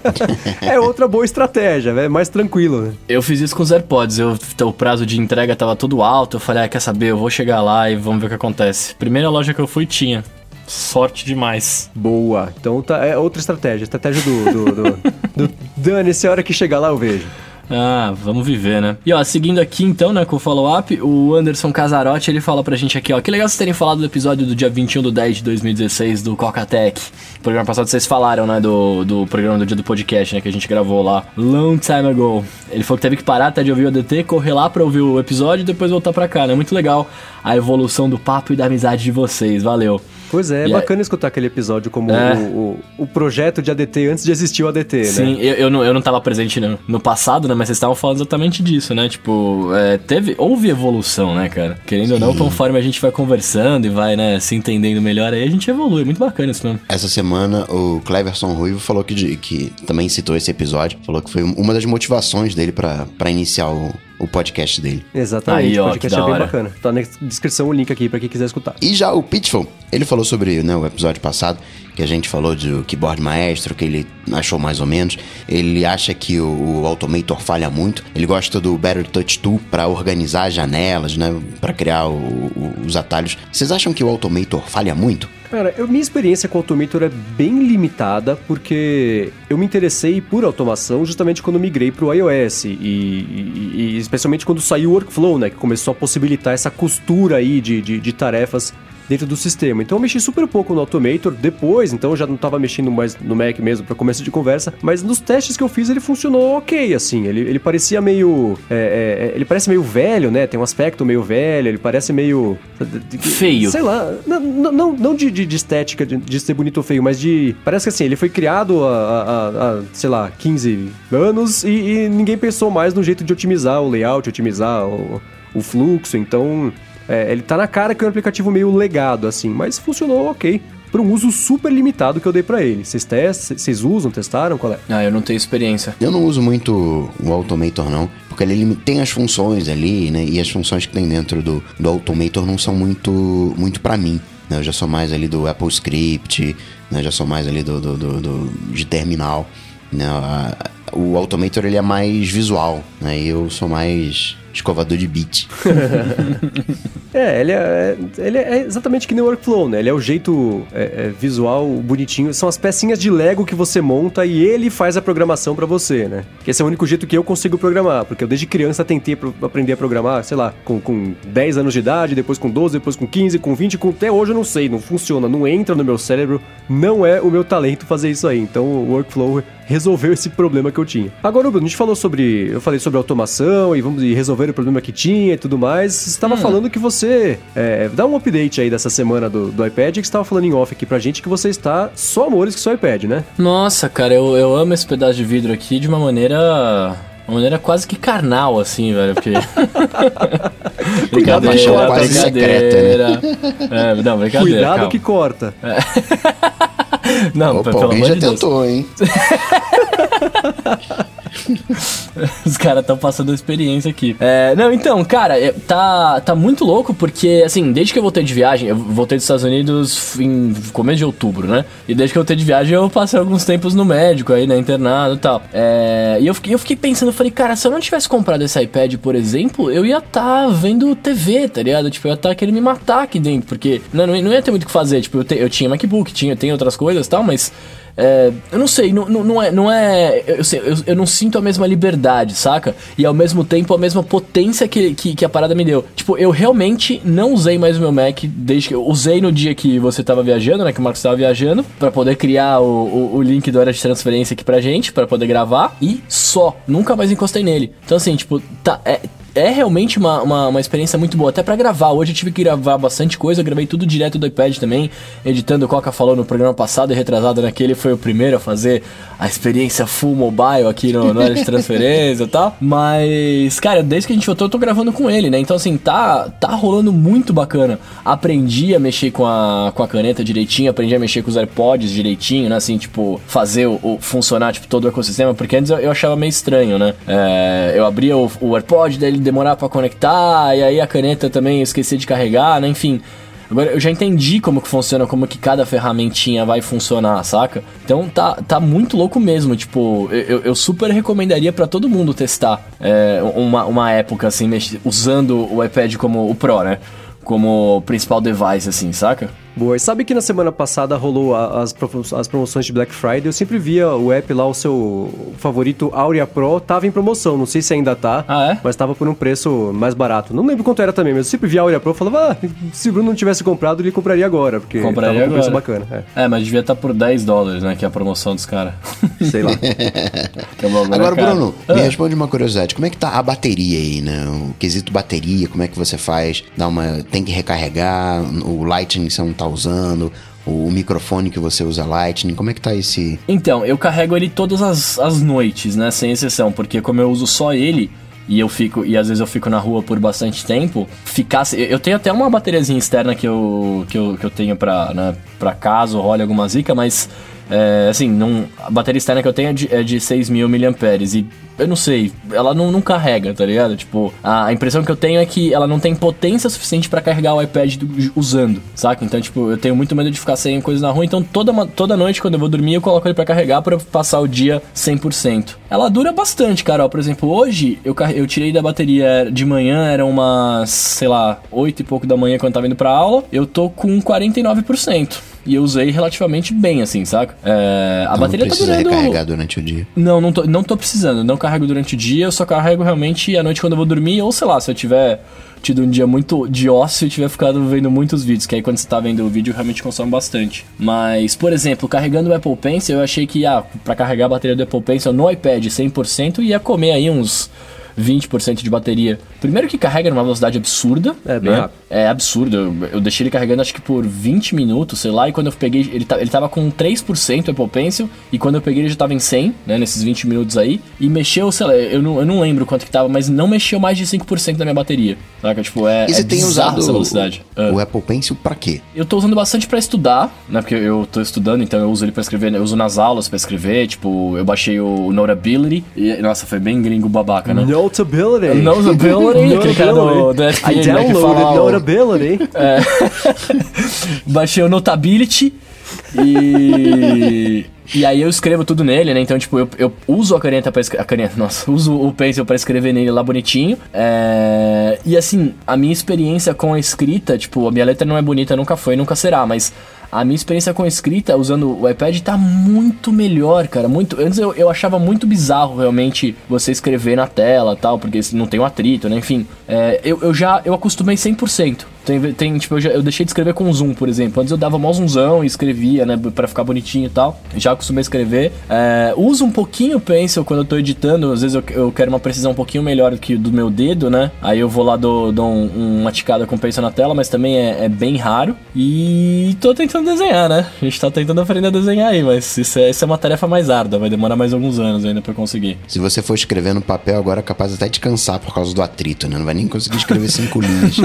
é outra boa estratégia, é mais tranquilo, né? Eu fiz isso com os AirPods, eu, o prazo de entrega tava todo alto, eu falei, ah, quer saber, eu vou chegar lá e vamos ver o que acontece. Primeira loja que eu fui tinha. Sorte demais. Boa. Então tá, é outra estratégia. Estratégia do, do, do, do Dane, se a hora que chegar lá eu vejo. Ah, vamos viver, né? E ó, seguindo aqui então, né, com o follow-up, o Anderson Casarotti, ele fala pra gente aqui, ó, que legal vocês terem falado do episódio do dia 21 do 10 de 2016 do Coca-Tech. Programa passado vocês falaram, né, do, do programa do dia do podcast, né, que a gente gravou lá, long time ago. Ele falou que teve que parar até de ouvir o ADT, correr lá pra ouvir o episódio e depois voltar pra cá, né? Muito legal a evolução do papo e da amizade de vocês, valeu. Pois é, é bacana escutar aquele episódio como é. o, o, o, projeto de ADT antes de existir o ADT, né? Sim, eu, eu, não, eu não tava presente no, no passado, né? Mas vocês estavam falando exatamente disso, né? Tipo, é, teve, houve evolução, né, cara? Querendo Sim. ou não, conforme a gente vai conversando e vai, né, se entendendo melhor, aí a gente evolui. Muito bacana isso mesmo. Essa semana, o Cleverson Ruivo falou que, que também citou esse episódio, falou que foi uma das motivações dele para iniciar o o podcast dele. Exatamente, Aí, ó, o podcast é bem hora. bacana. Tá na descrição o link aqui para quem quiser escutar. E já o Pitfall, ele falou sobre né, o episódio passado, que a gente falou do keyboard maestro, que ele achou mais ou menos. Ele acha que o, o Automator falha muito. Ele gosta do Better Touch Tool para organizar as janelas, né, para criar o, o, os atalhos. Vocês acham que o Automator falha muito? Cara, eu, minha experiência com o Automator é bem limitada porque eu me interessei por automação justamente quando migrei para o iOS e, e, e, especialmente quando saiu o Workflow, né, que começou a possibilitar essa costura aí de, de, de tarefas dentro do sistema. Então eu mexi super pouco no Automator depois, então eu já não estava mexendo mais no Mac mesmo para começo de conversa, mas nos testes que eu fiz ele funcionou ok, assim. Ele, ele parecia meio. É, é, ele parece meio velho, né? Tem um aspecto meio velho, ele parece meio. Feio. Sei lá. Não, não, não de, de, de estética, de, de, ser bonito ou feio, mas de. Parece que assim, ele foi criado há, sei lá, 15 anos e, e, ninguém pensou mais no jeito de otimizar o layout, otimizar o, o fluxo, então. É, ele tá na cara que é um aplicativo meio legado, assim, mas funcionou ok para um uso super limitado que eu dei para ele. Vocês testam, vocês usam, testaram, qual é? Ah, eu não tenho experiência. Eu não uso muito o Automator não, porque ele tem as funções ali, né? E as funções que tem dentro do, do Automator não são muito muito para mim. Né? Eu já sou mais ali do Apple Script, né? Eu já sou mais ali do, do, do, do de terminal. Né? O Automator ele é mais visual, né? E eu sou mais escovador de beat. é, ele é, ele é exatamente que nem o workflow, né? Ele é o jeito é, é, visual bonitinho. São as pecinhas de Lego que você monta e ele faz a programação para você, né? Que esse é o único jeito que eu consigo programar, porque eu desde criança tentei aprender a programar, sei lá, com, com 10 anos de idade, depois com 12, depois com 15, com 20, com até hoje eu não sei, não funciona, não entra no meu cérebro, não é o meu talento fazer isso aí. Então o workflow resolveu esse problema que eu tinha. Agora, Bruno, a gente falou sobre. Eu falei sobre automação e vamos resolver o problema que tinha e tudo mais. Você estava hum. falando que você. É, dá um update aí dessa semana do, do iPad, que você estava falando em off aqui pra gente que você está só amores que seu iPad, né? Nossa, cara, eu, eu amo esse pedaço de vidro aqui de uma maneira uma maneira quase que carnal, assim, velho, porque... brincadeira, quase brincadeira. Secreta, né? é, não, brincadeira, Cuidado calma. que corta. É. Não, Opa, pelo alguém já de tentou, Deus. hein? Os caras estão passando experiência aqui. É, não, então, cara, é, tá, tá muito louco porque, assim, desde que eu voltei de viagem, eu voltei dos Estados Unidos em começo de outubro, né? E desde que eu voltei de viagem, eu passei alguns tempos no médico aí, né, internado e tal. É, e eu fiquei, eu fiquei pensando, eu falei, cara, se eu não tivesse comprado esse iPad, por exemplo, eu ia estar tá vendo TV, tá ligado? Tipo, eu ia estar tá querendo me matar aqui dentro, porque não, não, ia ter muito o que fazer. Tipo, eu, te, eu tinha MacBook, tinha, tem outras coisas e tal, mas é, eu não sei, não, não, é. Não é eu, eu, eu, não sinto a mesma liberdade, saca? E ao mesmo tempo a mesma potência que, que, que, a parada me deu. Tipo, eu realmente não usei mais o meu Mac desde que. Eu usei no dia que você tava viajando, né? Que o Marcos tava viajando, para poder criar o, o, o, link do área de transferência aqui pra gente, para poder gravar. E só. Nunca mais encostei nele. Então, assim, tipo, tá. É, é realmente uma, uma, uma, experiência muito boa, até para gravar. Hoje eu tive que gravar bastante coisa, eu gravei tudo direto do iPad também, editando. O Coca falou no programa passado e retrasado naquele, foi o primeiro a fazer a experiência full mobile aqui no, no área de transferência e tal. Mas, cara, desde que a gente voltou, eu tô gravando com ele, né? Então, assim, tá, tá rolando muito bacana. Aprendi a mexer com a, com a caneta direitinho, aprendi a mexer com os AirPods direitinho, né? Assim, tipo, fazer o, o funcionar, tipo, todo o ecossistema, porque antes eu, eu achava meio estranho, né? É, eu abria o, o AirPod, dele demorar para conectar, e aí a caneta também esquecer de carregar, né? Enfim. Agora eu já entendi como que funciona, como que cada ferramentinha vai funcionar, saca? Então tá, tá muito louco mesmo. Tipo, eu, eu super recomendaria para todo mundo testar é, uma, uma época assim, usando o iPad como o Pro, né? Como principal device, assim, saca? Boa. E sabe que na semana passada rolou as, as promoções de Black Friday? Eu sempre via o app lá, o seu favorito Aurea Pro, tava em promoção. Não sei se ainda tá, ah, é? mas tava por um preço mais barato. Não lembro quanto era também, mas eu sempre via a Aurea Pro e falava, ah, se o Bruno não tivesse comprado, ele compraria agora, porque compraria tava com preço bacana. É. é. mas devia estar tá por 10 dólares, né? Que é a promoção dos caras. Sei lá. agora, Bruno, ah. me responde uma curiosidade. Como é que tá a bateria aí, né? O quesito bateria, como é que você faz? Dá uma... Tem que recarregar? O Lightning não tá usando? o microfone que você usa Lightning, como é que tá esse... Então, eu carrego ele todas as, as noites, né, sem exceção, porque como eu uso só ele, e eu fico e às vezes eu fico na rua por bastante tempo, ficasse eu tenho até uma bateriazinha externa que eu que eu, que eu tenho para né, para caso role alguma zica, mas é, assim, não, a bateria externa que eu tenho é de, é de 6.000 mAh e eu não sei, ela não, não carrega, tá ligado? Tipo, a, a, impressão que eu tenho é que ela não tem potência suficiente para carregar o iPad do, usando, saca? Então, tipo, eu tenho muito medo de ficar sem coisa na rua, então toda, toda noite quando eu vou dormir eu coloco ele para carregar para passar o dia 100%. Ela dura bastante, cara. Por exemplo, hoje eu, eu tirei da bateria de manhã, eram umas, sei lá, 8 e pouco da manhã quando eu tava indo pra aula, eu tô com 49% e eu usei relativamente bem, assim, saca? É, a não bateria não tá durando... recarregar durante o dia. Não, não tô, não tô precisando. Não carrego durante o dia, eu só carrego realmente à noite quando eu vou dormir, ou sei lá, se eu tiver tido um dia muito de ócio e tiver ficado vendo muitos vídeos, que aí quando você tá vendo o vídeo realmente consome bastante. Mas, por exemplo, carregando o Apple Pencil, eu achei que ah, para carregar a bateria do Apple Pencil no iPad 100% ia comer aí uns 20% de bateria. Primeiro que carrega numa velocidade absurda. É, bem né? rápido. É absurdo. Eu, eu, deixei ele carregando acho que por 20 minutos, sei lá, e quando eu peguei, ele, ele tava com 3% Apple Pencil, e quando eu peguei ele já tava em 100, né, nesses 20 minutos aí, e mexeu, sei lá, eu não, eu não lembro quanto que tava, mas não mexeu mais de 5% da minha bateria. Saca? Tipo, é. E você é tem usado essa velocidade. O, o ah. Apple Pencil pra quê? Eu tô usando bastante para estudar, né, porque eu tô estudando, então eu uso ele para escrever, né, eu uso nas aulas para escrever, tipo, eu baixei o Notability, e, nossa, foi bem gringo babaca, né? Notability! Notability, aquele cara do, do FPN, I downloaded É. Baixei o Notability E. E aí eu escrevo tudo nele, né? Então, tipo, eu, eu uso a caneta pra escrever. A caneta, nossa, uso o pencil pra escrever nele lá bonitinho. É... E assim, a minha experiência com a escrita, tipo, a minha letra não é bonita, nunca foi, nunca será, mas a minha experiência com escrita usando o iPad tá muito melhor, cara. Muito. Antes eu, eu achava muito bizarro realmente você escrever na tela tal, porque não tem um atrito, né? Enfim, é, eu, eu já eu acostumei 100%. Tem, tem tipo, eu, já, eu deixei de escrever com zoom, por exemplo. Antes eu dava mó zoomzão e escrevia, né, pra ficar bonitinho e tal. Já acostumei a escrever. É, uso um pouquinho o Pencil quando eu tô editando. Às vezes eu, eu quero uma precisão um pouquinho melhor do que do meu dedo, né? Aí eu vou lá, dou, dou um, uma ticada com o Pencil na tela, mas também é, é, bem raro. E tô tentando desenhar, né? A gente tá tentando aprender a desenhar aí, mas isso é, isso é uma tarefa mais árdua. Vai demorar mais alguns anos ainda pra conseguir. Se você for escrever no papel, agora é capaz até de cansar por causa do atrito, né? Não vai nem conseguir escrever cinco linhas.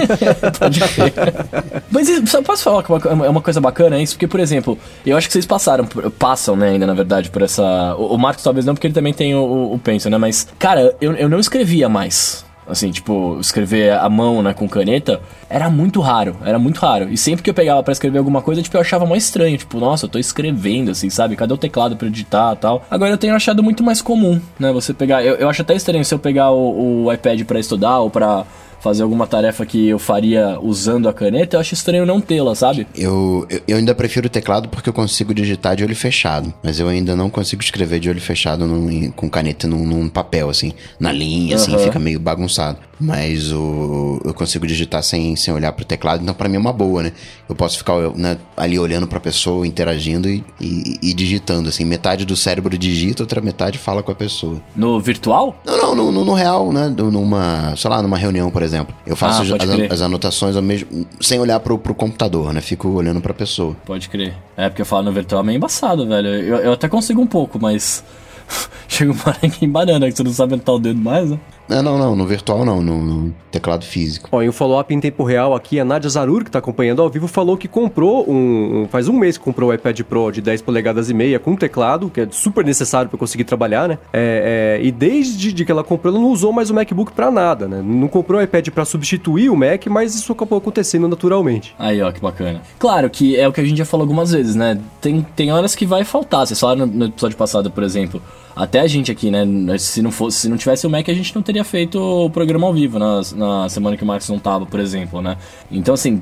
Pode. Mas só posso falar que é uma coisa bacana isso? Porque, por exemplo, eu acho que vocês passaram, passam, né, ainda, na verdade, por essa... O, Marcos talvez não, porque ele também tem o, o né? Mas, cara, eu, eu não escrevia mais assim, tipo, escrever à mão, né, com caneta, era muito raro, era muito raro. E sempre que eu pegava para escrever alguma coisa, tipo, eu achava mais estranho, tipo, nossa, eu tô escrevendo, assim, sabe? Cadê o teclado para editar tal? Agora eu tenho achado muito mais comum, né, você pegar, eu, eu acho até estranho se eu pegar o, o iPad para estudar ou para fazer alguma tarefa que eu faria usando a caneta, eu acho estranho não tê-la, sabe? Eu, eu, ainda prefiro o teclado porque eu consigo digitar de olho fechado, mas eu ainda não consigo escrever de olho fechado num, com caneta num, num, papel, assim, na linha, assim, fica meio bagunçado. Mas o, eu consigo digitar sem, sem olhar pro teclado, então para mim é uma boa, né? Eu posso ficar né, ali olhando pra pessoa, interagindo e, e, e, digitando, assim, metade do cérebro digita, outra metade fala com a pessoa. No virtual? Não, não, no, no, no real, né? Numa, sei lá, numa reunião, por exemplo exemplo. Eu faço ah, as, as, anotações ao mesmo, sem olhar pro, pro computador, né? Fico olhando pra pessoa. Pode crer. É, porque eu falo no virtual é meio embaçado, velho. Eu, eu até consigo um pouco, mas. Chega uma hora que banana, que você não sabe onde tá o dedo mais, né? Não, não, não, no virtual não, no, no teclado físico. Ó, em um follow-up em tempo real aqui, a Nadia Zarur, que tá acompanhando ao vivo, falou que comprou um, um, faz um mês que comprou o iPad Pro de 10 polegadas e meia com teclado, que é super necessário para conseguir trabalhar, né? É, é, e desde de que ela comprou, ela não usou mais o MacBook para nada, né? Não comprou o iPad para substituir o Mac, mas isso acabou acontecendo naturalmente. Aí, ó, que bacana. Claro que é o que a gente já falou algumas vezes, né? Tem, tem horas que vai faltar. Vocês falaram no episódio passado, por exemplo, até a gente aqui, né? Se não fosse, se não tivesse o Mac, a gente não teria feito o programa ao vivo na, na semana que o Marcos não tava, por exemplo, né? Então, assim,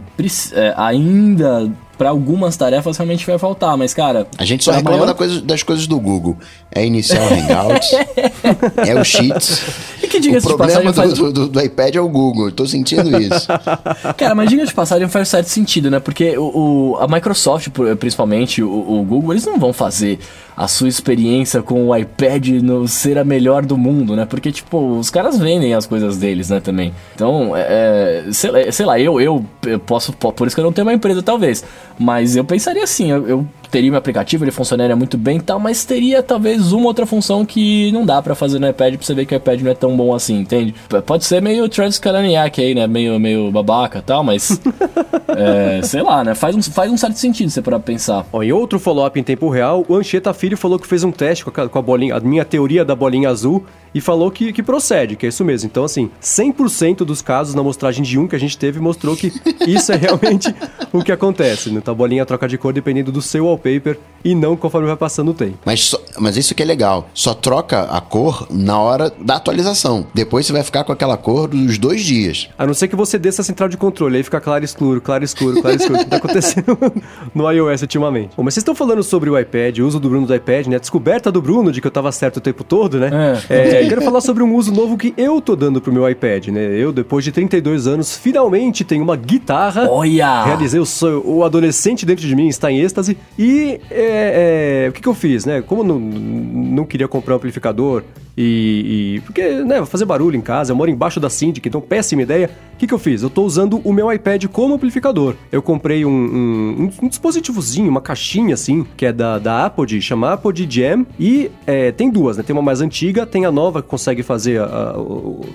é, ainda para algumas tarefas realmente vai faltar, mas cara. A gente só reclama maior... da coisa, das coisas do Google. É iniciar o Hangouts, é o Sheets. E que diga o problema do, faz... do, do, do, iPad é o Google, tô sentindo isso. cara, mas diga de passagem faz certo sentido, né? Porque o, o a Microsoft, principalmente o, o Google, eles não vão fazer a sua experiência com o iPad no ser a melhor do mundo, né? Porque, tipo, os caras vendem as coisas deles, né, também. Então, é, é sei, sei, lá, eu, eu, eu posso, por isso que eu não tenho uma empresa, talvez. Mas eu pensaria assim, eu, eu teria um aplicativo, ele funcionaria muito bem e tal, mas teria talvez uma outra função que não dá para fazer no iPad pra você ver que o iPad não é tão bom assim, entende? Pode ser meio Travis Kalaniak aí, né? Meio, meio babaca e tal, mas. é, sei lá, né? Faz um, faz um certo sentido você para pensar. Ó, em outro follow-up em tempo real, o Anchieta Filho falou que fez um teste com a, com a bolinha, a minha teoria da bolinha azul e falou que, que procede, que é isso mesmo. Então, assim, 100% dos casos na mostragem de um que a gente teve mostrou que isso é realmente o que acontece. Né? Então, a bolinha troca de cor dependendo do seu wallpaper e não conforme vai passando o tempo. Mas, só, mas isso que é legal, só troca a cor na hora da atualização. Depois você vai ficar com aquela cor dos dois dias. A não ser que você desça a central de controle, aí fica claro escuro, claro escuro, claro escuro. o que tá acontecendo no iOS ultimamente. Bom, mas vocês estão falando sobre o iPad, o uso do Bruno do iPad, né? A descoberta do Bruno de que eu tava certo o tempo todo, né? É, é eu quero falar sobre um uso novo que eu tô dando pro meu iPad, né? Eu, depois de 32 anos, finalmente tenho uma guitarra. Olha! Realizei o sonho, o adolescente dentro de mim está em êxtase. E é, é, o que, que eu fiz, né? Como não, não queria comprar um amplificador, e, e, porque, né, fazer barulho em casa, eu moro embaixo da Syndic, então péssima ideia. O que, que eu fiz? Eu tô usando o meu iPad como amplificador. Eu comprei um, um, um, dispositivozinho, uma caixinha assim, que é da, da Apple, chama Apple Jam, e é, tem duas, né? Tem uma mais antiga, tem a nova que consegue fazer, a, a,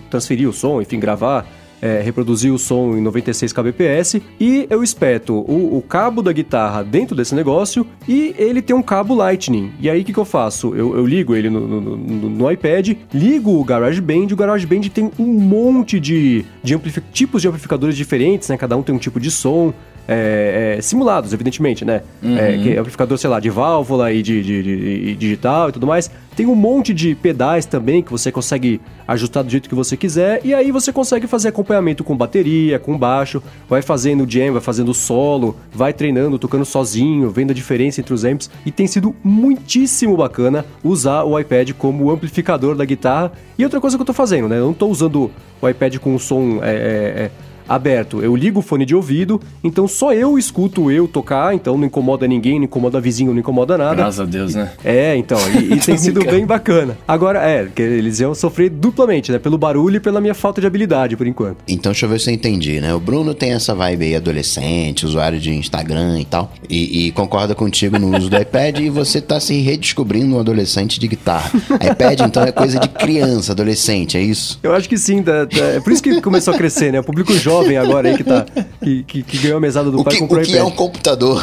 transferir o som, enfim, gravar é, reproduzir o som em 96 kbps e eu espeto o, o, cabo da guitarra dentro desse negócio e ele tem um cabo Lightning. E aí o que, que eu faço? Eu, eu ligo ele no, no, no, no, iPad, ligo o GarageBand, o GarageBand tem um monte de, de tipos de amplificadores diferentes, né? Cada um tem um tipo de som. É, é, simulados, evidentemente, né? É, que é amplificador, sei lá, de válvula e de, de- de- de digital e tudo mais. Tem um monte de pedais também que você consegue ajustar do jeito que você quiser. E aí você consegue fazer acompanhamento com bateria, com baixo. Vai fazendo jam, vai fazendo solo, vai treinando, tocando sozinho, vendo a diferença entre os amps. E tem sido muitíssimo bacana usar o iPad como amplificador da guitarra. E outra coisa que eu tô fazendo, né? Eu não tô usando o iPad com o som é, é, aberto. Eu ligo o fone de ouvido, então só eu escuto eu tocar, então não incomoda ninguém, não incomoda vizinho, não incomoda nada. Graças a Deus, né? É, então, e, e tem sido bem bacana. Agora, é, que eles iam sofrer duplamente, né? Pelo barulho e pela minha falta de habilidade, por enquanto. Então, deixa eu ver se eu entendi, né? O Bruno tem essa vibe aí adolescente, usuário de Instagram e tal, e, e concorda contigo no uso do iPad e você tá se redescobrindo um adolescente de guitarra. iPad, então, é coisa de criança, adolescente, é isso? Eu acho que sim, tá- tá- é por isso que começou a crescer, né? O público jovem agora aí que tá. Que, que, que ganhou a mesada do O pai que, comprou o o que é um computador?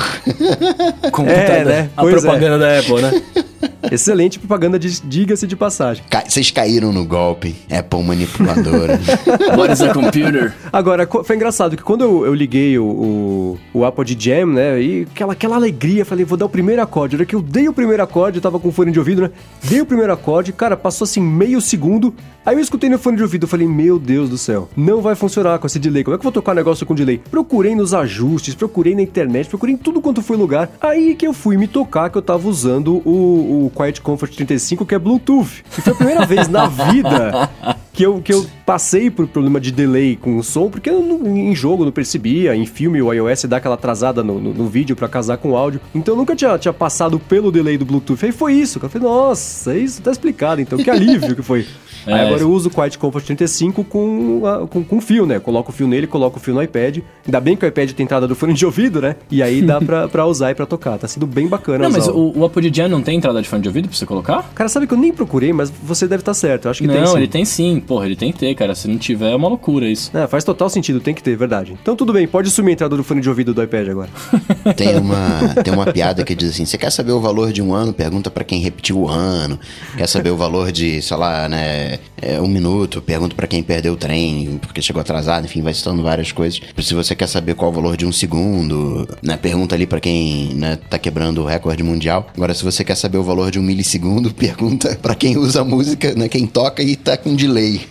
Computador. É, né? A Pois propaganda da Apple, né? Excelente propaganda, de- diga-se de passagem. Ca- Vocês caíram no golpe, Apple manipuladora. What is a computer? Agora, co- foi engraçado que quando eu, eu liguei o, o, o Apple de Jam, né? E aquela, aquela alegria, falei, vou dar o primeiro acorde. Hora que eu dei o primeiro acorde, eu tava com fone de ouvido, né? Dei o primeiro acorde, cara, passou assim meio segundo. Aí eu escutei no fone de ouvido, eu falei, meu Deus do céu, não vai funcionar com esse delay. Como é que eu vou tocar negócio com delay? Procurei nos ajustes, procurei na internet, procurei em tudo quanto foi lugar. Aí que eu fui me tocar que eu tava usando o, o Quiet Comfort 35, que é Bluetooth. E foi a primeira vez na vida que eu, que eu passei por problema de delay com o som, porque eu não- em jogo não percebia, em filme o iOS dá aquela atrasada no, no, no vídeo pra casar com o áudio. Então eu nunca tinha, tinha passado pelo delay do Bluetooth. Aí foi isso. Eu falei, nossa, isso tá explicado, então que alívio que foi. É. Aí agora eu uso o Quiet Comfort 35 com, com, com fio, né? Coloco o fio nele, coloco o fio no iPad. Ainda bem que o iPad tem entrada do fone de ouvido, né? E aí dá pra, pra usar e pra tocar. Tá sendo bem bacana Não, mas o, o Apple Jam não tem entrada de fone de ouvido pra você colocar? Cara, sabe que eu nem procurei, mas você deve estar certo. Eu acho que tem não, sim. ele tem sim. Porra, ele tem que ter, cara. Se não tiver, é uma loucura isso. É, faz total sentido, tem que ter, verdade. Então tudo bem, pode sumir a entrada do fone de ouvido do iPad agora. Tem uma, tem uma piada que diz assim: você quer saber o valor de um ano? Pergunta pra quem repetiu o ano. Quer saber o valor de, sei lá, né, é, um minuto? Pergunta pra quem perdeu o trem, porque chegou atrasado. Enfim, vai citando várias coisas. Se você quer saber qual o valor de um segundo, né, pergunta ali pra quem né, tá quebrando o recorde mundial. Agora, se você quer saber o valor de um milissegundo, pergunta pra quem usa a música, né, quem toca e tá com delay.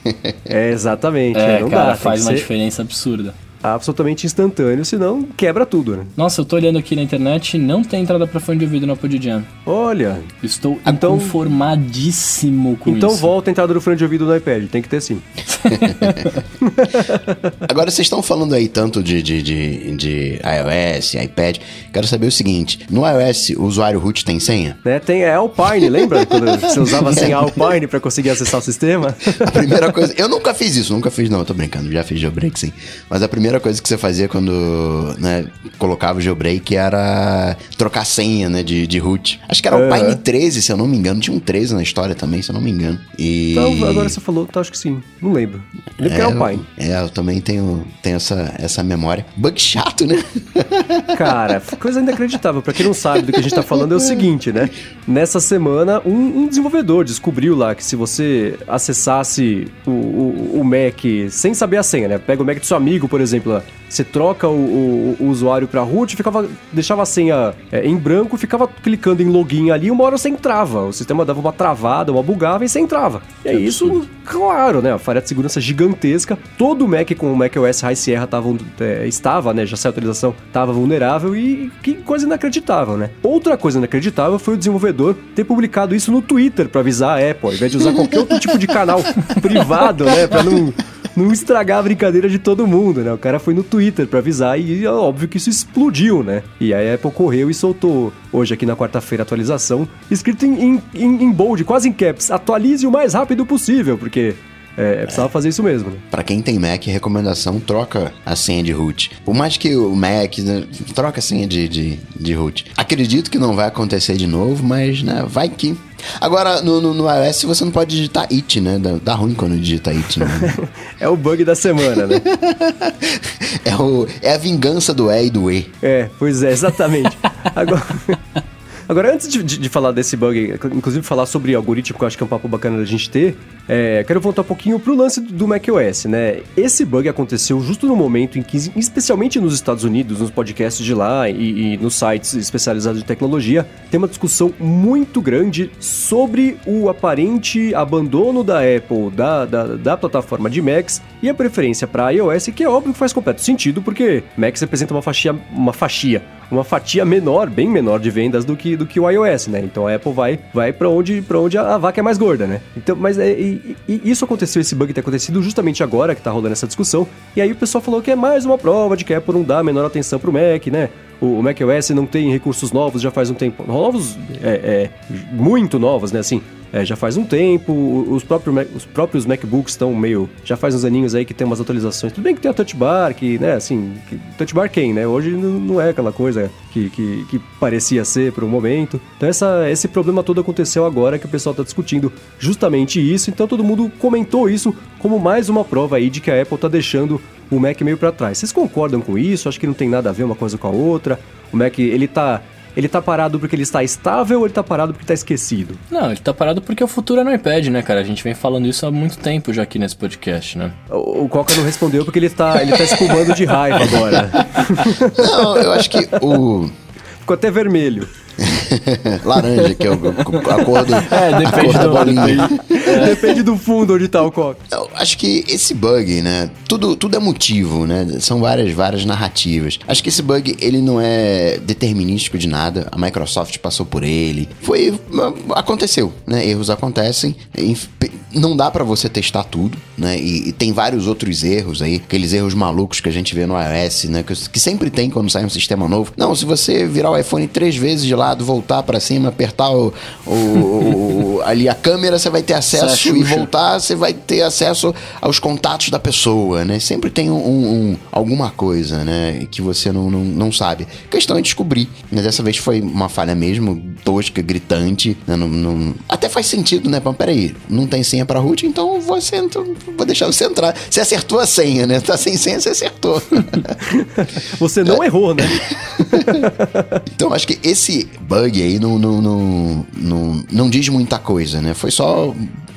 É, exatamente. É, não cara, dá, faz uma ser diferença absurda. Absolutamente instantâneo, senão quebra tudo, né? Nossa, eu tô olhando aqui na internet não tem entrada pra fone de ouvido no Apple de Jam. Olha, Estou Então- inconformadíssimo com então isso. volta a entrada do fone de ouvido no iPad, tem que ter sim. Agora, vocês estão falando aí tanto de, de, de, de iOS, iPad. Quero saber o seguinte: no iOS, o usuário root tem senha? Né, tem a Alpine, lembra? Quando você usava a Alpine pra conseguir acessar o sistema? A primeira coisa. Eu nunca fiz isso, nunca fiz, não, eu tô brincando, já fiz jailbreak sim. Mas a primeira coisa que você fazia quando né, colocava o jailbreak era trocar senha né, de, de root. Acho que era o É. Pine 13, se eu não me engano. Tinha um 13 na história também, se eu não me engano. E... Então, agora você falou, tá, acho que sim. Não lembro. Lembro que é Alpine. É, eu também tenho, tenho essa, essa memória. Bug chato, né? Cara, coisa inacreditável. Pra quem não sabe do que a gente tá falando é o seguinte, né? Nessa semana, um, um desenvolvedor descobriu lá que se você acessasse o, o, o Mac sem saber a senha, né? Pega o Mac do seu amigo, por exemplo, lá, você troca o, o- o usuário pra root, ficava, deixava a senha é, em branco, ficava clicando em login ali, uma hora você entrava. O sistema dava uma travada, uma bugava e você entrava. E é isso, claro, né? A falha de segurança gigantesca. Todo Mac com o macOS High Sierra tava, é, estava, né? Já saiu a atualização, estava vulnerável e que coisa inacreditável, né? Outra coisa inacreditável foi o desenvolvedor ter publicado isso no Twitter pra avisar a Apple, ao invés de usar qualquer outro tipo de canal privado, né? Pra não não estragar a brincadeira de todo mundo, né? O cara foi no Twitter pra avisar e é óbvio que isso explodiu, né? E a Apple correu e soltou hoje aqui na quarta-feira atualização, escrito em, em, em bold, quase em caps, atualize o mais rápido possível, porque é, precisava fazer isso mesmo, né? Pra quem tem Mac, recomendação, troca a senha de root. Por mais que o Mac, né, troca a senha de, de, de root. Acredito que não vai acontecer de novo, mas, né, vai que... Agora, no, no, no iOS você não pode digitar it, né? Dá, dá ruim quando digita it, né? É o bug da semana, né? é, o, é a vingança do E e do E. É, pois é, exatamente. Agora, Agora, antes de, de, de, falar desse bug, inclusive falar sobre algoritmo, que eu acho que é um papo bacana da gente ter, é, quero voltar um pouquinho pro lance do macOS, né? Esse bug aconteceu justo no momento em que, especialmente nos Estados Unidos, nos podcasts de lá e, e nos sites especializados em tecnologia, tem uma discussão muito grande sobre o aparente abandono da Apple, da, da, da plataforma de Macs e a preferência para iOS, que é óbvio que faz completo sentido, porque Macs representa uma fatia, uma fatia, uma fatia menor, bem menor de vendas do que, do que o iOS, né? Então a Apple vai, vai para onde, pra onde a, a, vaca é mais gorda, né? Então, mas é, e, isso aconteceu, esse bug ter acontecido justamente agora que tá rolando essa discussão, e aí o pessoal falou que é mais uma prova de que a Apple não dá menor atenção pro Mac, né? o, o macOS não tem recursos novos já faz um tempo. Novos, é, é muito novos, né? Assim, é, já faz um tempo. Os próprios, os próprios MacBooks estão meio. Já faz uns aninhos aí que tem umas atualizações. Tudo bem que tem a Touch Bar, que, né, assim. Que, touch Bar quem, né? Hoje não é aquela coisa que, que, que parecia ser por um momento. Então essa, esse problema todo aconteceu agora que o pessoal está discutindo justamente isso. Então todo mundo comentou isso como mais uma prova aí de que a Apple está deixando o Mac meio para trás. Vocês concordam com isso? Acho que não tem nada a ver uma coisa com a outra. O Mac, ele tá ele tá parado porque ele está estável ou ele tá parado porque tá esquecido? Não, ele tá parado porque o futuro é no iPad, né, cara? A gente vem falando isso há muito tempo já aqui nesse podcast, né? O, o Coca não respondeu porque ele tá, ele tá espumando de raiva agora. Não, eu acho que o. Ficou até vermelho. Laranja, que é a cor do, é, depende cor do, da bolinha. Depende, é. depende do fundo onde tá o copo. Eu acho que esse bug, né? Tudo, tudo é motivo, né? São várias, várias narrativas. Acho que esse bug, ele não é determinístico de nada. A Microsoft passou por ele. Foi... Aconteceu, né? Erros acontecem. Não dá para você testar tudo, né? E, e, tem vários outros erros aí. Aqueles erros malucos que a gente vê no iOS, né? Que, que sempre tem quando sai um sistema novo. Não, se você virar o iPhone três vezes de lado, voltar para cima, apertar o, o, o, ali a câmera, você vai ter acesso e voltar, você vai ter acesso aos contatos da pessoa, né? Sempre tem um, um alguma coisa, né? Que você não, não, não sabe. A questão é descobrir. Né? Dessa vez foi uma falha mesmo, tosca, gritante. Né? Não, não... Até faz sentido, né? Mas peraí, não tem senha para root, então você então, vou deixar você entrar. Você acertou a senha, né? Tá sem senha, você acertou. você não é. errou, né? então acho que esse bug aí não, não, não, não, não diz muita coisa, né? Foi só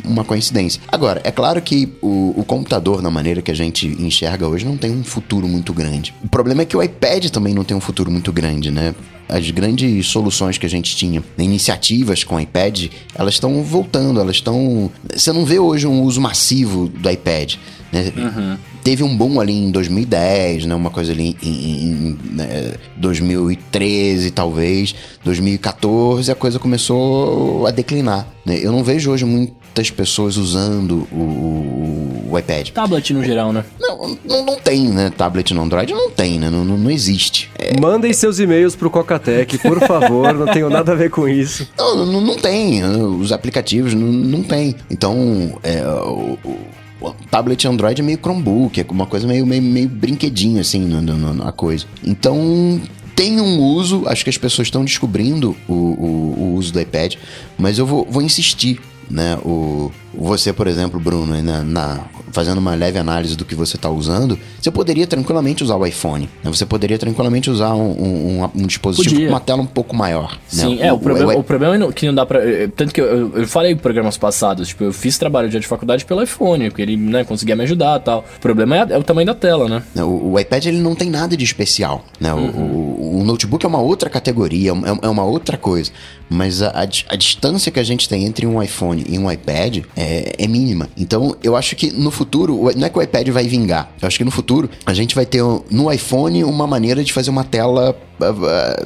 uma coincidência. Agora, é claro que o, o, computador, na maneira que a gente enxerga hoje, não tem um futuro muito grande. O problema é que o iPad também não tem um futuro muito grande, né? As grandes soluções que a gente tinha, iniciativas com o iPad, elas estão voltando, elas estão. Você não vê hoje um uso massivo do iPad. Né? Uhum. Teve um boom ali em 2010, né? Uma coisa ali em, em, em né? 2013, talvez. 2014, a coisa começou a declinar. Né? Eu não vejo hoje muitas pessoas usando o, o, o, iPad. Tablet no geral, né? Não, não, não tem, né? Tablet no Android não tem, né? Não, não, não existe. É... Mandem seus e-mails pro Cocatec, por favor. não tenho nada a ver com isso. Não, não, não tem. Os aplicativos não, não tem. Então, é, o, o tablet Android é meio Chromebook, é uma coisa meio, meio, meio brinquedinho, assim, na coisa. Então, tem um uso, acho que as pessoas estão descobrindo o, o, o uso do iPad, mas eu vou, vou insistir, né? O, você, por exemplo, Bruno, na, fazendo uma leve análise do que você está usando, você poderia tranquilamente usar o iPhone. Né? Você poderia tranquilamente usar um, um, um dispositivo Podia. com uma tela um pouco maior. Né? Sim, né? é, o, o, problema, o, o problema é que não dá pra. Tanto que eu, eu falei em programas passados, tipo, eu fiz trabalho de faculdade pelo iPhone, porque ele né, conseguia me ajudar e tal. O problema é, é, o tamanho da tela, né? O, o, iPad ele não tem nada de especial. Né? Uhum. O, notebook é uma outra categoria, é, é uma outra coisa. Mas a, a, a, distância que a gente tem entre um iPhone e um iPad é, é mínima. Então eu acho que no futuro, não é que o iPad vai vingar. Eu acho que no futuro a gente vai ter no iPhone uma maneira de fazer uma tela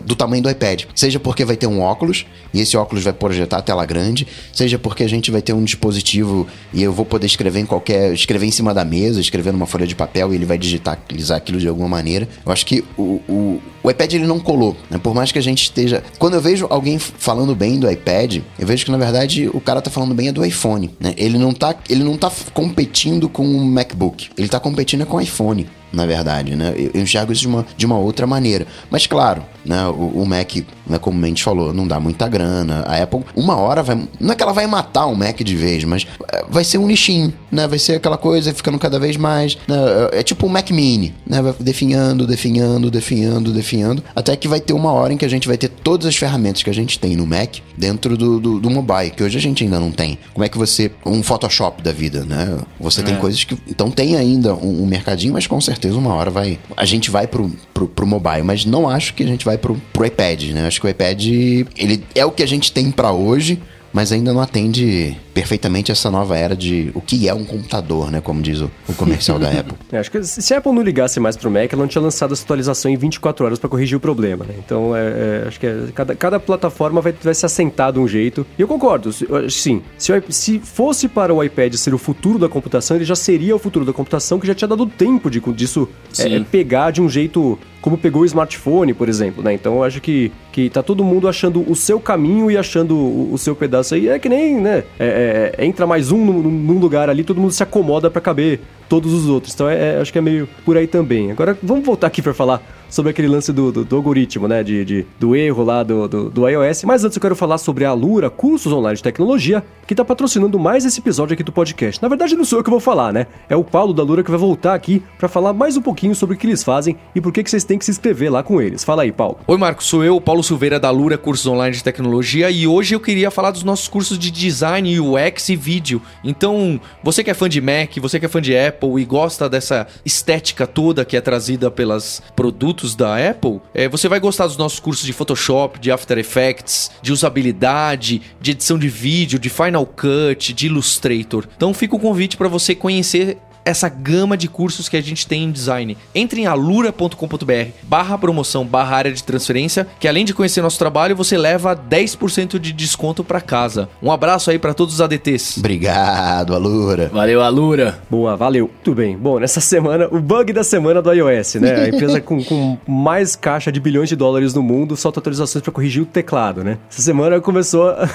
do tamanho do iPad. Seja porque vai ter um óculos e esse óculos vai projetar a tela grande, seja porque a gente vai ter um dispositivo e eu vou poder escrever em qualquer. escrever em cima da mesa, escrever numa folha de papel e ele vai digitalizar aquilo de alguma maneira. Eu acho que o, o, o iPad ele não colou. Né? Por mais que a gente esteja. Quando eu vejo alguém falando bem do iPad, eu vejo que na verdade o cara tá falando bem é do iPhone. Né? Ele, não tá, ele não tá competindo com o MacBook, ele tá competindo com o iPhone. Na verdade, né? Eu, enxergo isso de uma, de uma outra maneira. Mas claro, né? O, o Mac, né, como a gente falou, não dá muita grana. A Apple, uma hora vai. Não é que ela vai matar o Mac de vez, mas é, vai ser um nichinho, né? Vai ser aquela coisa ficando cada vez mais. Né? É, é tipo um Mac Mini, né? Vai definhando, definhando, definhando, definhando. Até que vai ter uma hora em que a gente vai ter todas as ferramentas que a gente tem no Mac dentro do, do, do mobile, que hoje a gente ainda não tem. Como é que você. Um Photoshop da vida, né? Você é. tem coisas que. Então tem ainda um, um, mercadinho, mas com certeza uma hora vai. A gente vai pro, pro, pro mobile, mas não acho que a gente vai pro, pro iPad, né? Acho que o iPad ele é o que a gente tem para hoje mas ainda não atende perfeitamente essa nova era de o que é um computador, né? Como diz o, o comercial da Apple. É, acho que se a Apple não ligasse mais pro Mac, ela não tinha lançado essa atualização em 24 horas para corrigir o problema, né? Então, é, é, acho que é, cada, cada plataforma vai, vai se assentar de um jeito. E eu concordo, sim. Se, se fosse para o iPad ser o futuro da computação, ele já seria o futuro da computação, que já tinha dado tempo de, disso é, pegar de um jeito como pegou o smartphone, por exemplo, né? Então eu acho que, que tá todo mundo achando o seu caminho e achando o, o seu pedaço aí. É que nem, né? É, é, entra mais um num, num, lugar ali, todo mundo se acomoda para caber todos os outros. Então é, é, acho que é meio por aí também. Agora vamos voltar aqui para falar sobre aquele lance do, do, do algoritmo, né? De, de, do erro lá do, do, do, iOS. Mas antes eu quero falar sobre a Alura, cursos online de tecnologia, que está patrocinando mais esse episódio aqui do podcast. Na verdade, não sou eu que vou falar, né? É o Paulo da Alura que vai voltar aqui para falar mais um pouquinho sobre o que eles fazem e por que, que vocês têm que se inscrever lá com eles. Fala aí, Paulo. Oi, Marco. Sou eu, Paulo Silveira da Alura, cursos online de tecnologia, e hoje eu queria falar dos nossos cursos de design, UX e vídeo. Então, você que é fã de Mac, você que é fã de Apple e gosta dessa estética toda que é trazida pelos produtos da Apple, é, você vai gostar dos nossos cursos de Photoshop, de After Effects, de usabilidade, de edição de vídeo, de Final Cut, de Illustrator. Então fica o convite para você conhecer essa gama de cursos que a gente tem em design. Entre em alura.com.br barra promoção barra área de transferência, que além de conhecer nosso trabalho, você leva 10% de desconto para casa. Um abraço aí para todos os ADTs. Obrigado, Alura. Valeu, Alura. Boa, valeu. Tudo bem. Bom, nessa semana, o bug da semana do iOS, né? A empresa com, com mais caixa de bilhões de dólares no mundo solta atualizações para corrigir o teclado, né? Essa semana começou a...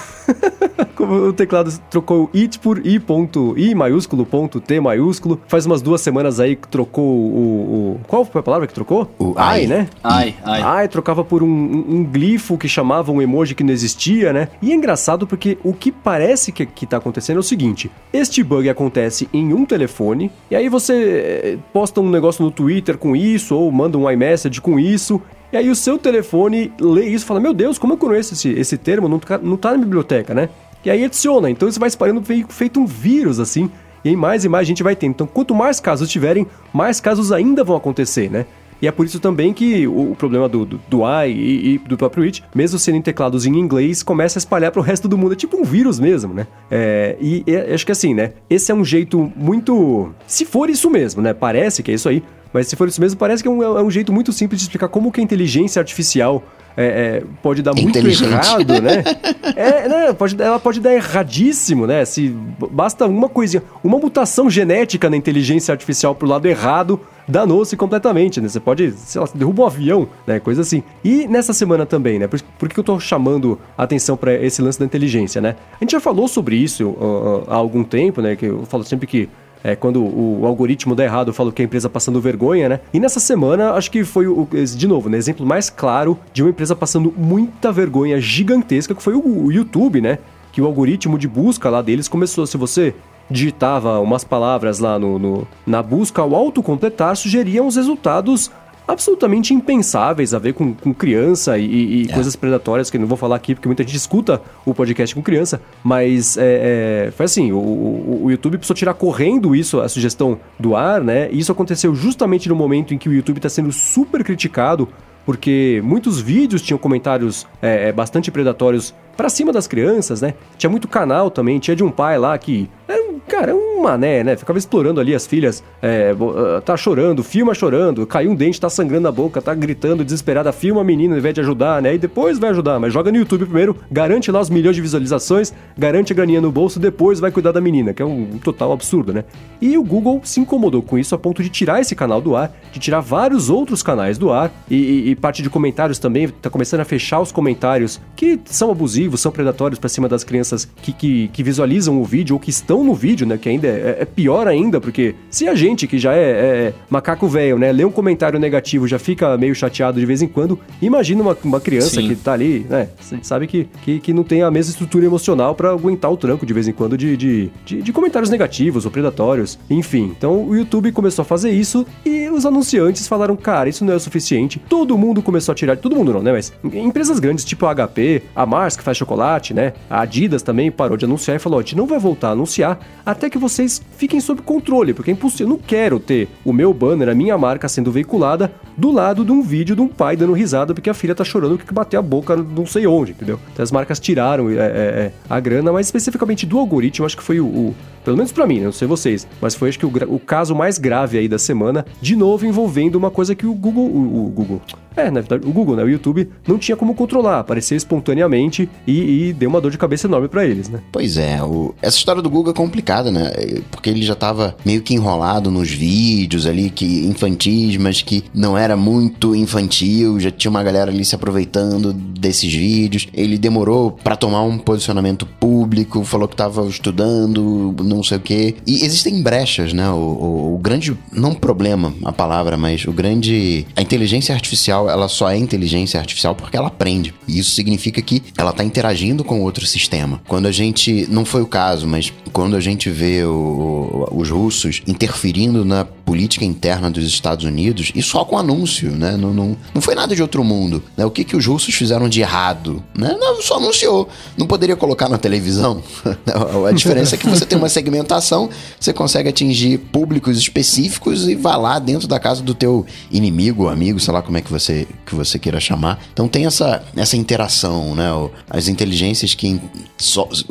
o teclado trocou it por i ponto, i maiúsculo ponto t maiúsculo Faz umas duas semanas aí que trocou o. o qual foi a palavra que trocou? O ai, né? Ai, ai. Ai, trocava por um, um, glifo que chamava um emoji que não existia, né? E é engraçado porque o que parece que, que tá acontecendo é o seguinte: este bug acontece em um telefone, e aí você eh, posta um negócio no Twitter com isso, ou manda um iMessage com isso, e aí o seu telefone lê isso e fala: Meu Deus, como eu conheço esse, esse termo? Não tá, não tá na biblioteca, né? E aí adiciona. Então você vai espalhando feito um vírus, assim. E aí mais e mais gente vai ter. Então, quanto mais casos tiverem, mais casos ainda vão acontecer, né? E é por isso também que o, problema do, do, do AI e, e, do próprio It, mesmo sendo teclados em inglês, começa a espalhar para o resto do mundo. É tipo um vírus mesmo, né? É, e, e acho que assim, né? Esse é um jeito muito. Se for isso mesmo, né? Parece que é isso aí. Mas se for isso mesmo, parece que é um, é um jeito muito simples de explicar como que a inteligência artificial é, é, pode dar muito errado, né? É, né? Pode, ela pode dar erradíssimo, né? Se basta uma coisinha, uma mutação genética na inteligência artificial pro lado errado, danou-se completamente, né? Você pode, sei lá, derruba um avião, né? Coisa assim. E nessa semana também, né? Por, por que eu tô chamando a atenção para esse lance da inteligência, né? A gente já falou sobre isso uh, uh, há algum tempo, né? Que eu falo sempre que é, quando o, o, algoritmo dá errado, eu falo que a empresa passando vergonha, né? E nessa semana, acho que foi, o, de novo, né, exemplo mais claro de uma empresa passando muita vergonha gigantesca, que foi o, o YouTube, né? Que o algoritmo de busca lá deles começou, se você digitava umas palavras lá no, no na busca, ao autocompletar sugeria uns resultados absolutamente impensáveis a ver com, com criança e, e é. coisas predatórias que eu não vou falar aqui porque muita gente escuta o podcast com criança, mas é, é, foi assim, o, o, o, YouTube precisou tirar correndo isso, a sugestão do ar, né? E isso aconteceu justamente no momento em que o YouTube está sendo super criticado porque muitos vídeos tinham comentários é, é bastante predatórios para cima das crianças, né? Tinha muito canal também, tinha de um pai lá que era cara, um mané, né? Ficava explorando ali as filhas, é, ah, tá chorando, filma chorando, caiu um dente, tá sangrando na boca, tá gritando desesperada, filma a menina ao invés de ajudar, né? E depois vai ajudar, mas joga no YouTube primeiro, garante lá os milhões de visualizações, garante a graninha no bolso, depois vai cuidar da menina, que é um total absurdo, né? E o Google se incomodou com isso a ponto de tirar esse canal do ar, de tirar vários outros canais do ar, e, e, e parte de comentários também, tá começando a fechar os comentários que são abusivos, são predatórios para cima das crianças que, que, que visualizam o vídeo ou que estão no vídeo vídeo, né? Que ainda é, é pior ainda, porque se a gente que já é, é macaco velho, né? Lê um comentário negativo já fica meio chateado de vez em quando, imagina uma, uma criança Sim. que tá ali, né? Sabe que, que, que, não tem a mesma estrutura emocional para aguentar o tranco de vez em quando de, de, de, de comentários negativos ou predatórios, enfim. Então o YouTube começou a fazer isso e os anunciantes falaram, cara, isso não é o suficiente. Todo mundo começou a tirar, todo mundo não, né? Mas empresas grandes tipo a HP, a Mars que faz chocolate, né? A Adidas também parou de anunciar e falou, a gente não vai voltar a anunciar até que vocês fiquem sob controle, porque é impossível, eu não quero ter o meu banner, a minha marca sendo veiculada do lado de um vídeo de um pai dando risada porque a filha tá chorando que bateu a boca não sei onde, entendeu? Então as marcas tiraram é, é, é, a grana, mas especificamente do algoritmo, acho que foi o, o pelo menos para mim, né? não sei vocês, mas foi acho que o, o, caso mais grave aí da semana, de novo envolvendo uma coisa que o Google, o, o Google, é, na verdade, o Google, né? O YouTube não tinha como controlar, apareceu espontaneamente e, e deu uma dor de cabeça enorme para eles, né? Pois é, o... essa história do Google é complicada, né? Porque ele já tava meio que enrolado nos vídeos ali, que infantis, mas que não era muito infantil, já tinha uma galera ali se aproveitando desses vídeos. Ele demorou para tomar um posicionamento público, falou que tava estudando, não sei o quê. E existem brechas, né? O, o, o grande, não problema a palavra, mas o grande. A inteligência artificial ela só é inteligência artificial porque ela aprende. E isso significa que ela está interagindo com outro sistema. Quando a gente, não foi o caso, mas quando a gente vê o, os russos interferindo na política interna dos Estados Unidos, e só com anúncio, né? Não, não, não foi nada de outro mundo. Né? O que, que os russos fizeram de errado? Né? Não, só anunciou. Não poderia colocar na televisão. a diferença é que você tem uma segmentação, você consegue atingir públicos específicos e vai lá dentro da casa do teu inimigo, amigo, sei lá como é que você que você queira chamar. Então tem essa, essa interação, né? As inteligências que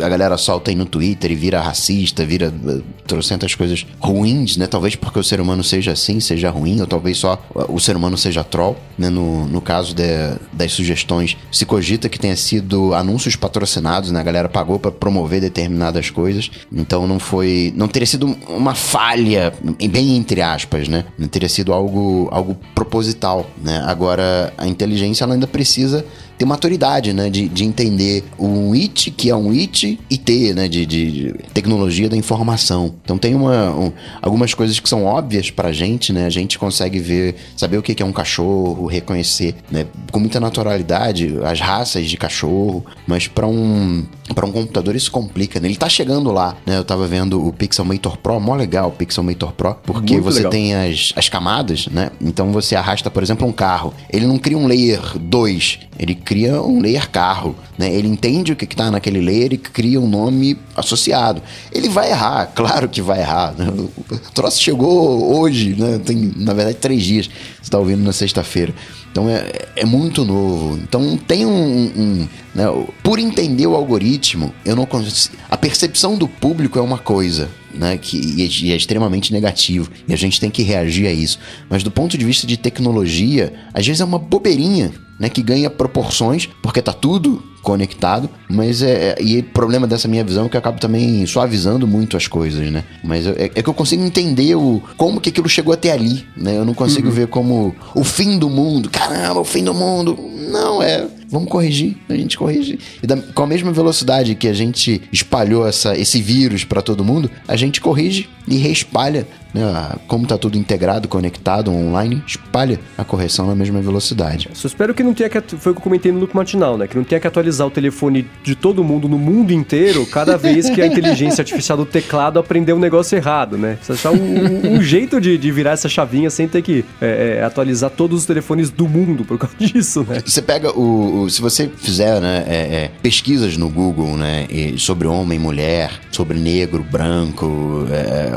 a galera solta aí no Twitter e vira racista, vira uh, trocentas coisas ruins, né? Talvez porque o ser humano seja assim, seja ruim, ou talvez só o ser humano seja troll, né? No, no caso de, das sugestões, se cogita que tenha sido anúncios patrocinados, né? A galera pagou para promover determinadas coisas, então não foi, não teria sido uma falha, bem entre aspas, né? Não teria sido algo, algo proposital, né? Agora, a inteligência ela ainda precisa ter maturidade, né? De, de entender um IT, que é um IT, e T, né? De, de tecnologia da informação. Então tem uma, um, algumas coisas que são óbvias pra gente, né? A gente consegue ver, saber o que é um cachorro, reconhecer, né? Com muita naturalidade as raças de cachorro, mas para um para um computador isso complica, né? Ele tá chegando lá, né? Eu tava vendo o Pixelmator Pro, mó legal o Pixelmator Pro, porque Muito você legal. tem as, as camadas, né? Então você arrasta, por exemplo, um carro. Ele não cria um layer 2, ele cria um layer carro, né? Ele entende o que está naquele layer e cria um nome associado. Ele vai errar, claro que vai errar. Né? O troço chegou hoje, né? Tem, na verdade, três dias. Você está ouvindo na sexta-feira. Então é, é muito novo. Então tem um. um né, por entender o algoritmo, eu não consigo. A percepção do público é uma coisa. Né, que e é extremamente negativo e a gente tem que reagir a isso. Mas do ponto de vista de tecnologia, às vezes é uma bobeirinha, né, que ganha proporções porque tá tudo conectado, mas é, é e o problema dessa minha visão é que eu acabo também suavizando muito as coisas, né? Mas é, é que eu consigo entender o como que aquilo chegou até ali, né? Eu não consigo uhum. ver como o fim do mundo, caramba, o fim do mundo. Não, é vamos corrigir, a gente corrige. E da, com a mesma velocidade que a gente espalhou essa, esse vírus para todo mundo, a gente corrige e reespalha né? Como tá tudo integrado, conectado, online, espalha a correção na mesma velocidade. Só espero que não tenha que. Foi o que eu comentei no loop matinal, né? Que não tenha que atualizar o telefone de todo mundo no mundo inteiro cada vez que a inteligência artificial do teclado aprender um negócio errado, né? Precisa achar um, um, jeito de, de, virar essa chavinha sem ter que é, é, atualizar todos os telefones do mundo por causa disso, né? Você pega o. o se você fizer né, é, é pesquisas no Google, né? sobre homem, mulher, sobre negro, branco, é,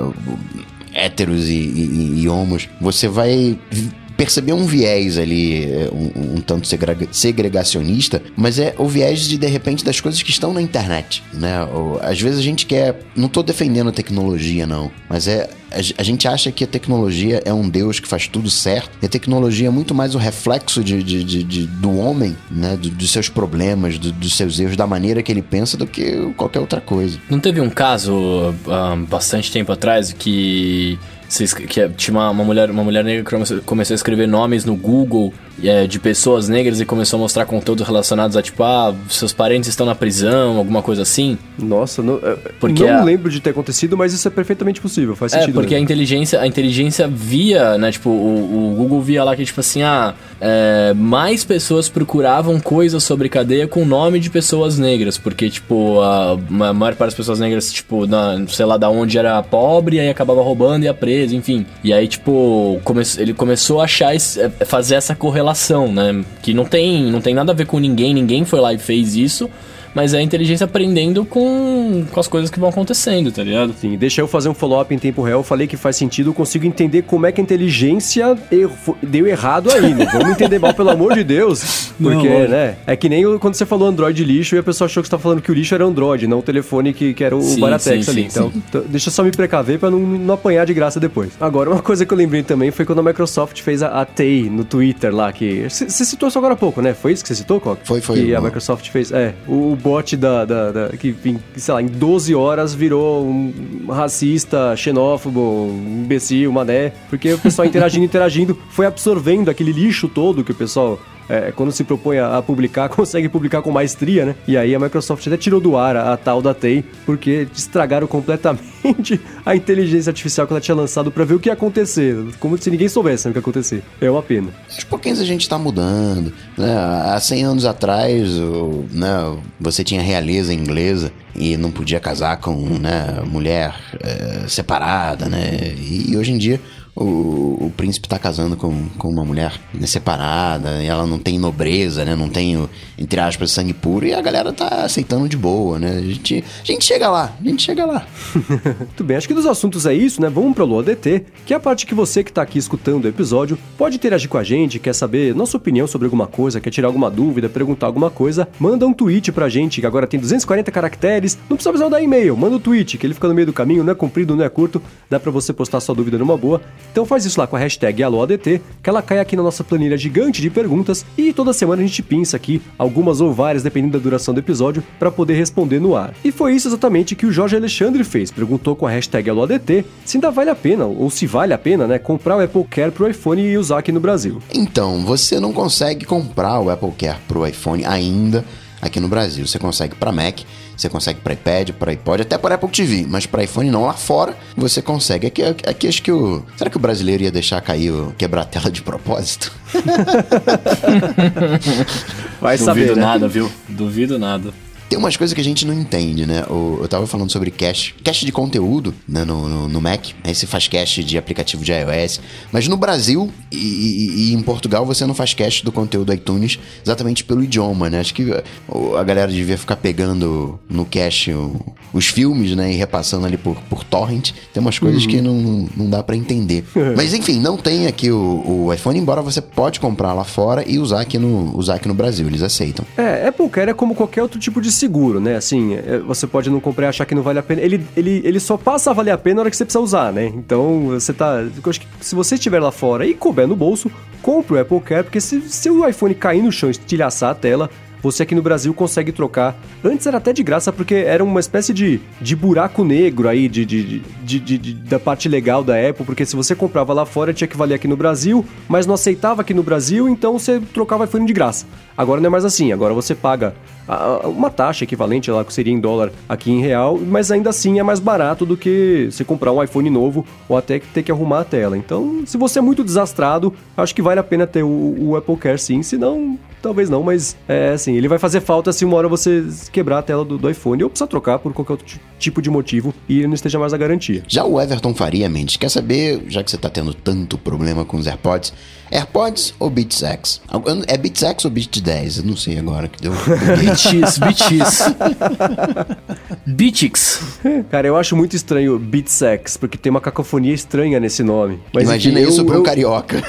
héteros e, e, e homos, você vai perceber um viés ali, é, um, um, tanto segregacionista, mas é o viés de, de repente, das coisas que estão na internet, né? Ou, às vezes a gente quer... Não estou defendendo a tecnologia, não, mas é... A, a, gente acha que a tecnologia é um Deus que faz tudo certo, e a tecnologia é muito mais o reflexo de, de, de, de do homem, né? Do, dos seus problemas, do, dos seus erros, da maneira que ele pensa, do que qualquer outra coisa. Não teve um caso, um, bastante tempo atrás, que que é- tinha uma, uma mulher, uma mulher negra que começou, a escrever nomes no Google é, de pessoas negras e começou a mostrar conteúdos relacionados a tipo, ah, seus parentes estão na prisão, alguma coisa assim. Nossa, não, é, Porque não a- lembro de ter acontecido, mas isso é perfeitamente possível, faz É, sentido. porque a inteligência, a inteligência via, né, tipo, o, o Google via lá que, tipo assim, ah, é, mais pessoas procuravam coisas sobre cadeia com nome de pessoas negras, porque, tipo, a, a maior parte das pessoas negras, tipo, na, sei lá, da onde era pobre, aí acabava roubando e ia preso, enfim. E aí, tipo, come, ele começou a achar, esse- é, fazer essa correlação, né, que não tem, não tem nada a ver com ninguém, ninguém foi lá e fez isso, mas é a inteligência aprendendo com, com as coisas que vão acontecendo, tá ligado? Sim, deixa eu fazer um follow-up em tempo real. Eu falei que faz sentido, eu consigo entender como é que a inteligência erro- deu errado aí. Não vamos entender mal, pelo amor de Deus. Não, Porque, lógico. né? É que nem quando você falou Android lixo e a pessoa achou que você tá falando que o lixo era Android, não o telefone que, que era o Sim, Baratex sim, ali. sim, então, então, deixa eu só me precaver pra não, não apanhar de graça depois. Agora, uma coisa que eu lembrei também foi quando a Microsoft fez a, a TEI no Twitter lá, que. Você citou isso agora há pouco, né? Foi isso que você citou, Coca? Foi, foi. Que a. Microsoft fez. É, o bot da, da, da- que, sei lá, em 12 horas virou um racista, xenófobo, um imbecil, mané. Porque o pessoal interagindo, interagindo, foi absorvendo aquele lixo todo que o pessoal. É, quando se propõe a, a publicar, consegue publicar com maestria, né? E aí a Microsoft até tirou do ar a, a tal da TEI, porque estragaram completamente a inteligência artificial que ela tinha lançado pra ver o que ia acontecer. Como se ninguém soubesse né, o que ia acontecer. É uma pena. Aos pouquinhos a gente tá mudando. Né? Há 100 anos atrás, o, né, você tinha realeza inglesa e não podia casar com né, mulher eh, separada, né? E, hoje em dia o, o príncipe tá casando com, com uma mulher né, separada, e ela não tem nobreza, né? Não tem, o, entre aspas, sangue puro, e a galera tá aceitando de boa, né? A gente, a gente chega lá, a gente chega lá. Muito bem, acho que dos assuntos é isso, né? Vamos pro Lua DT, que é a parte que você que tá aqui escutando o episódio pode interagir com a gente, quer saber nossa opinião sobre alguma coisa, quer tirar alguma dúvida, perguntar alguma coisa, manda um tweet pra gente, que agora tem 240 caracteres, não precisa precisar dar e-mail, manda um tweet, que ele fica no meio do caminho, não é comprido, não é curto, dá pra você postar sua dúvida numa boa. Então faz isso lá com a hashtag AloADT, que ela cai aqui na nossa planilha gigante de perguntas e toda semana a gente pinça aqui algumas ou várias, dependendo da duração do episódio, pra poder responder no ar. E foi isso exatamente que o Jorge Alexandre fez, perguntou com a hashtag AloADT se ainda vale a pena, ou se vale a pena, né, comprar o Apple Care pro iPhone e usar aqui no Brasil. Então, você não consegue comprar o Apple Care pro iPhone ainda aqui no Brasil. Você consegue para Mac, você consegue para iPad, para iPod, até para Apple TV, mas para iPhone não. Lá fora você consegue. Aqui, aqui acho que o. Será que o brasileiro ia deixar cair o quebrar a tela de propósito? Vai Duvido saber, né? nada, viu? Duvido nada. Tem umas coisas que a gente não entende, né? O- Eu tava falando sobre cache, cache de conteúdo né, no, no, no Mac. Aí você faz cache de aplicativo de iOS. Mas no Brasil e, e- e em Portugal você não faz cache do conteúdo do iTunes exatamente pelo idioma, né? Acho que a galera devia ficar pegando no cache o- os filmes, né? E repassando ali por, por torrent. Tem umas coisas que não, não dá pra entender. Mas enfim, não tem aqui o, o iPhone, embora você pode comprar lá fora e usar aqui no, usar aqui no Brasil. Eles aceitam. É, Apple Care é como qualquer outro tipo de seguro, né? Assim, é, você pode não comprar e achar que não vale a pena. Ele, ele, ele só passa a valer a pena na hora que você precisa usar, né? Então, você tá. Eu acho que se você estiver lá fora e couber no bolso, compre o Apple Care, porque se, se o iPhone cair no chão e estilhaçar a tela. Você aqui no Brasil consegue trocar. Antes era até de graça, porque era uma espécie de, de buraco negro aí de, de, de- de- da parte legal da Apple, porque se você comprava lá fora tinha que valer aqui no Brasil, mas não aceitava aqui no Brasil, então você trocava iPhone de graça. Agora não é mais assim, agora você paga uma taxa equivalente lá que seria em dólar aqui em real, mas ainda assim é mais barato do que você comprar um iPhone novo ou até ter que arrumar a tela. Então, se você é muito desastrado, acho que vale a pena ter o, o Apple Care sim, se não, talvez não, mas é assim, ele vai fazer falta se uma hora você quebrar a tela do, do iPhone ou precisar trocar por qualquer outro ti- tipo de motivo e não esteja mais na garantia. Já o Everton Faria Mendes quer saber, já que você tá tendo tanto problema com os AirPods, AirPods ou Beats X? É Beats X ou Beats 10? Eu não sei agora que deu. BTX, BTX. BTX. Cara, eu acho muito estranho Beats X, porque tem uma cacofonia estranha nesse nome. Mas, Imagina enfim, isso eu- pra um eu- carioca.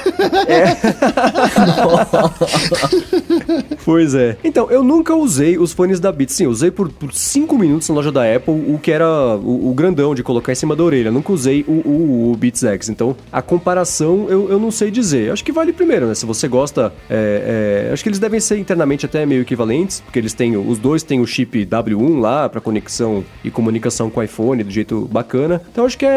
Pois é. Então, eu nunca usei os fones da Beats. Sim, eu usei por 5 minutos na loja da Apple o que era o, o grandão de colocar em cima da orelha. Nunca usei o, o, o Beats X. Então, a comparação eu, eu não sei dizer. Acho que vale primeiro, né? Se você gosta. é, é, acho que eles devem ser internamente até meio equivalentes, porque eles tem, o- os dois têm o chip W1 lá para conexão e comunicação com o iPhone do jeito bacana. Então acho que é,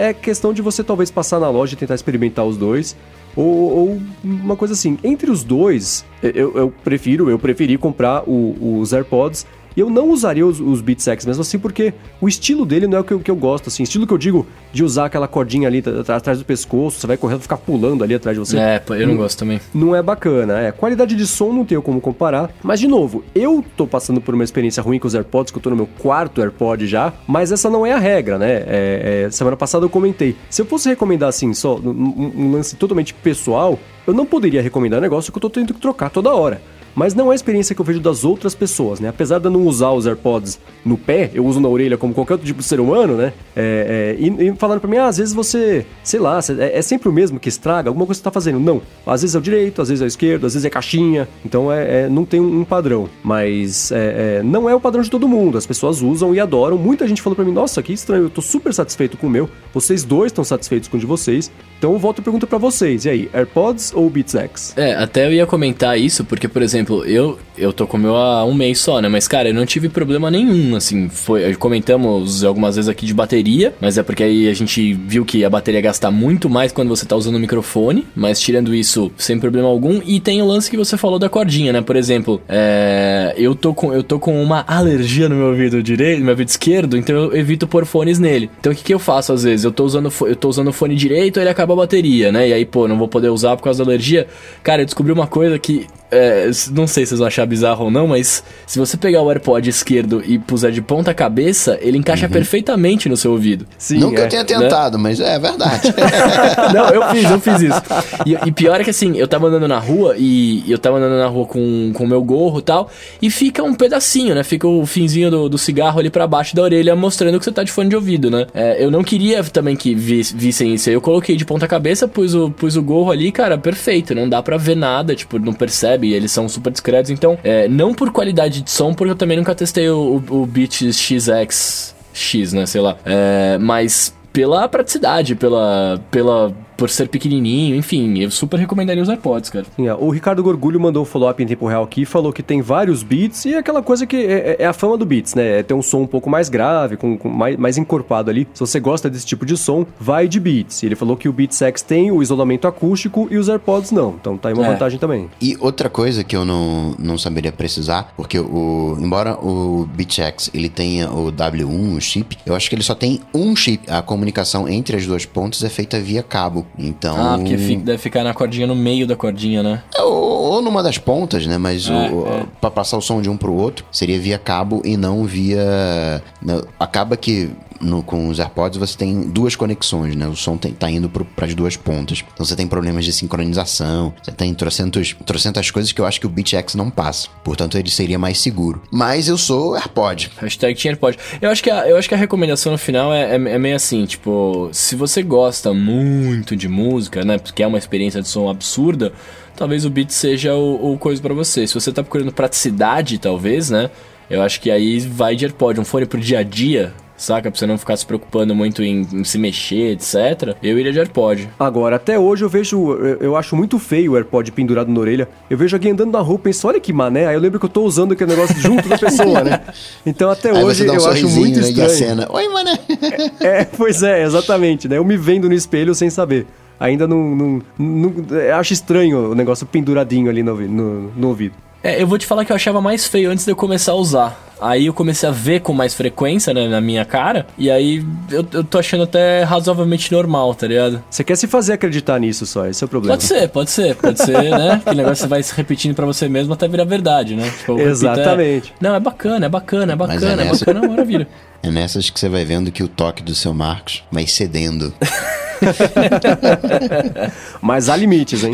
é, é questão de você talvez passar na loja e tentar experimentar os dois. Ou, ou uma coisa assim, entre os dois, eu, eu prefiro, eu preferi comprar o- os AirPods e eu não usaria os, os Beats X mesmo assim, porque o estilo dele não é o que eu, que eu gosto, assim. Estilo que eu digo de usar aquela cordinha ali atrás do pescoço, você vai correndo, ficar pulando ali atrás de você. É, eu não gosto também. Não é bacana, é. Qualidade de som não tenho como comparar. Mas, de novo, eu tô passando por uma experiência ruim com os AirPods, que eu tô no meu quarto AirPod já, mas essa não é a regra, né? É, é, semana passada eu comentei. Se eu fosse recomendar, assim, só um, um- um lance totalmente pessoal, eu não poderia recomendar um negócio que eu tô tendo que trocar toda hora. Mas não é a experiência que eu vejo das outras pessoas, né? Apesar de eu não usar os AirPods no pé, eu uso na orelha como qualquer outro tipo de ser humano, né? É, é, e, e falando pra mim, ah, às vezes você, sei lá, é, é sempre o mesmo que estraga, alguma coisa que você tá fazendo. Não. Às vezes é o direito, às vezes é o esquerdo, às vezes é caixinha. Então é, é- não tem um, um padrão. Mas é, é, não é o padrão de todo mundo. As pessoas usam e adoram. Muita gente falou pra mim, nossa, que estranho, eu tô super satisfeito com o meu. Vocês dois estão satisfeitos com o de vocês. Então eu volto e pergunto pra vocês. E aí, AirPods ou Beats X? É, até eu ia comentar isso, porque, por exemplo, eu, eu tô com o meu há um mês só, né? Mas, cara, eu não tive problema nenhum, assim. Foi, comentamos algumas vezes aqui de bateria, mas é porque aí a gente viu que a bateria gasta muito mais quando você tá usando o microfone, mas tirando isso, sem problema algum. E tem o lance que você falou da cordinha, né? Por exemplo, é, eu, tô com, eu tô com uma alergia no meu ouvido direito, no meu ouvido esquerdo, então eu evito pôr fones nele. Então o que, que eu faço às vezes? Eu tô usando, eu tô usando o fone direito, ele acaba a bateria, né? E aí, pô, não vou poder usar por causa da alergia. Cara, eu descobri uma coisa que. É, não sei se vocês vão achar bizarro ou não, mas se você pegar o AirPod esquerdo e puser de ponta cabeça, ele encaixa perfeitamente no seu ouvido. Sim, Não que é. eu tenha tentado, mas é verdade. Não, eu fiz, eu fiz isso. E, e pior é que assim, eu tava andando na rua e eu tava andando na rua com o meu gorro e tal, e fica um pedacinho, né? Fica o finzinho do, do cigarro ali pra baixo da orelha, mostrando que você tá de fone de ouvido, né? É, eu não queria também que vis- vissem isso. aí Eu coloquei de ponta cabeça, pus o, pus o gorro ali, cara, perfeito. Não dá pra ver nada, tipo, não percebe, eles são super discretos. Então, é, não por qualidade de som, porque eu também nunca testei o, o, o Beats XX X, né? Sei lá. É, mas pela praticidade, pela, pela por ser pequenininho, enfim, eu super recomendaria os AirPods, cara. Sim, é. O Ricardo Gorgulho mandou um follow-up em tempo real aqui, falou que tem vários beats e é aquela coisa que é, é a fama do beats, né? É ter um som um pouco mais grave, com, com mais, mais encorpado ali. Se você gosta desse tipo de som, vai de beats. Ele falou que o Beats X tem o isolamento acústico e os AirPods não. Então tá aí uma É. vantagem também. E outra coisa que eu não, não saberia precisar, porque o embora o BitX ele tenha o W1, o chip, eu acho que ele só tem um chip. A comunicação entre as duas pontas é feita via cabo. Então, Ah, porque fi- deve ficar na cordinha, no meio da cordinha, né? ou, ou numa das pontas, né? Mas É, o, é. para passar o som de um pro outro seria via cabo e não via. acaba que no- com os AirPods você tem duas conexões, né? O som tem, tá indo para as duas pontas. Então você tem problemas de sincronização, você tem trocentos, trocentas coisas que eu acho que o BitX não passa. Portanto, ele seria mais seguro. Mas eu sou AirPod. Hashtag tinha AirPod. Eu acho que a, eu acho que a recomendação no final é, é, é meio assim, tipo, se você gosta muito de música, né, porque é uma experiência de som absurda, talvez o Beats seja o, o coisa pra você. Se você tá procurando praticidade, talvez, né, eu acho que aí vai de AirPod. Um fone pro dia a dia, saca? Pra você não ficar se preocupando muito em, em se mexer, etc. Eu iria de AirPod. Agora, até hoje eu vejo, eu, eu acho muito feio o AirPod pendurado na orelha. Eu vejo alguém andando na rua e penso, olha que mané. Aí eu lembro que eu tô usando aquele negócio junto da pessoa, né? Então até Aí hoje um eu acho muito né? Estranho. a cena. Oi, mané. É, pois é, exatamente, né? Eu me vendo no espelho sem saber. Ainda não, não, não- eu acho estranho o negócio penduradinho ali no, no, no ouvido. É, eu vou te falar que eu achava mais feio antes de eu começar a usar. Aí eu comecei a ver com mais frequência, né, na minha cara. E aí eu, eu tô achando até razoavelmente normal, tá ligado? Você quer se fazer acreditar nisso só, esse é o problema. Pode ser, pode ser, pode ser, né? Aquele negócio você vai se repetindo pra você mesmo até virar verdade, né? Tipo, é, Exatamente. Não, é bacana, é bacana, é é bacana, é, nessa- bacana, é maravilha. É nessas que você vai vendo que o toque do seu Marcos vai cedendo. Mas há limites, hein?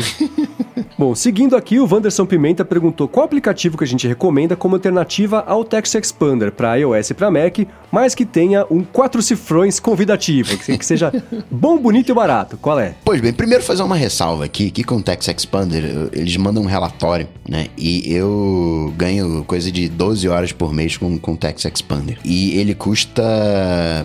Bom, seguindo aqui, o Wanderson Pimenta perguntou qual aplicativo que a gente recomenda como alternativa ao Text Expander para iOS e para Mac, mas que tenha um quatro cifrões convidativo, que seja bom, bonito e barato. Qual é? Pois bem, primeiro fazer uma ressalva aqui, que com o Text Expander eles mandam um relatório, né? E eu ganho coisa de 12 horas por mês com, com o Text Expander. E ele custa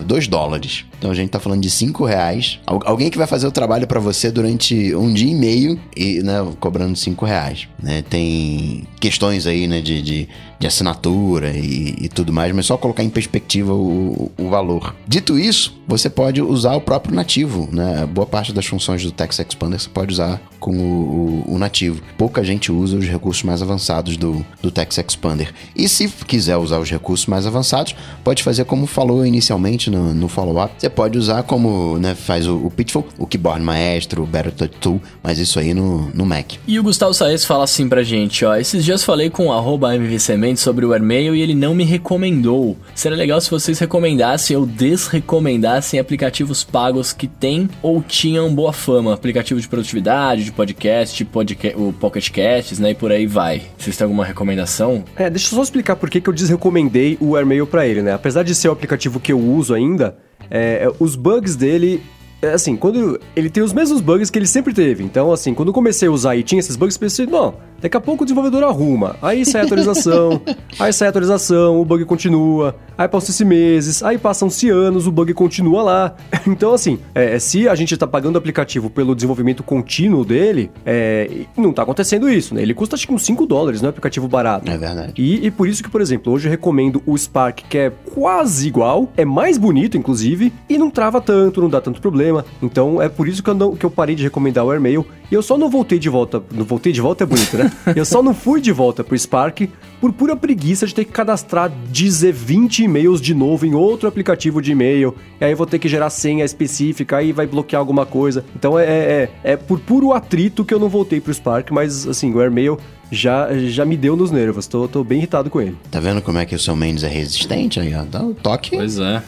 2 dólares. Então a gente tá falando de 5 reais. Al- alguém que vai fazer o trabalho pra você durante um dia e meio, e, né, cobrando 5 reais. Né? Tem questões aí né, de, de, de assinatura e, e, tudo mais, mas só colocar em perspectiva o, o, valor. Dito isso, você pode usar o próprio nativo. Né? Boa parte das funções do Text Expander você pode usar com o, o, o nativo. Pouca gente usa os recursos mais avançados do, do Text Expander. E se quiser usar os recursos mais avançados, pode fazer como falou inicialmente no, no follow-up. Você pode usar como né, faz o, o Pitfall, o Keyboard Maestro, o Battletoad Tool, mas isso aí no, no Mac. E o Gustavo Saez fala assim pra gente, ó. Esses dias falei com o MVCement sobre o Airmail e ele não me recomendou. Seria legal se vocês recomendassem ou desrecomendassem aplicativos pagos que têm ou tinham boa fama. Aplicativo de produtividade, de podcast, podca o Pocket Casts, né? E por aí vai. Vocês têm alguma recomendação? É, deixa eu só explicar por que, que eu desrecomendei o Airmail para ele, né? Apesar de ser o aplicativo que eu uso ainda, é, os bugs dele é, assim, quando ele tem os mesmos bugs que ele sempre teve. Então, assim, quando eu comecei a usar e tinha esses bugs, pensei, não, daqui a pouco o desenvolvedor arruma. Aí sai a atualização, aí sai a atualização, o bug continua, aí passam-se meses, aí passam-se anos, o bug continua lá. Então, assim, é, se a gente tá pagando o aplicativo pelo desenvolvimento contínuo dele, é, não tá acontecendo isso, né? Ele custa acho que uns 5 dólares, não é aplicativo barato. É verdade. E, e por isso que, por exemplo, hoje eu recomendo o Spark, que é quase igual, é mais bonito, inclusive, e não trava tanto, não dá tanto problema problema. Então é por isso que eu, não, que eu parei de recomendar o Airmail. E eu só não voltei de volta. Não voltei de volta é bonito, né? Eu só não fui de volta pro Spark por pura preguiça de ter que cadastrar, dizer 20 e-mails de novo em outro aplicativo de e-mail. E aí eu vou ter que gerar senha específica, aí vai bloquear alguma coisa. Então é, é, é por puro atrito que eu não voltei pro Spark, mas assim, o Airmail já, já me deu nos nervos. Tô, tô bem irritado com ele. Tá vendo como é que o seu Mendes é resistente aí, ó? Dá um toque. Pois é.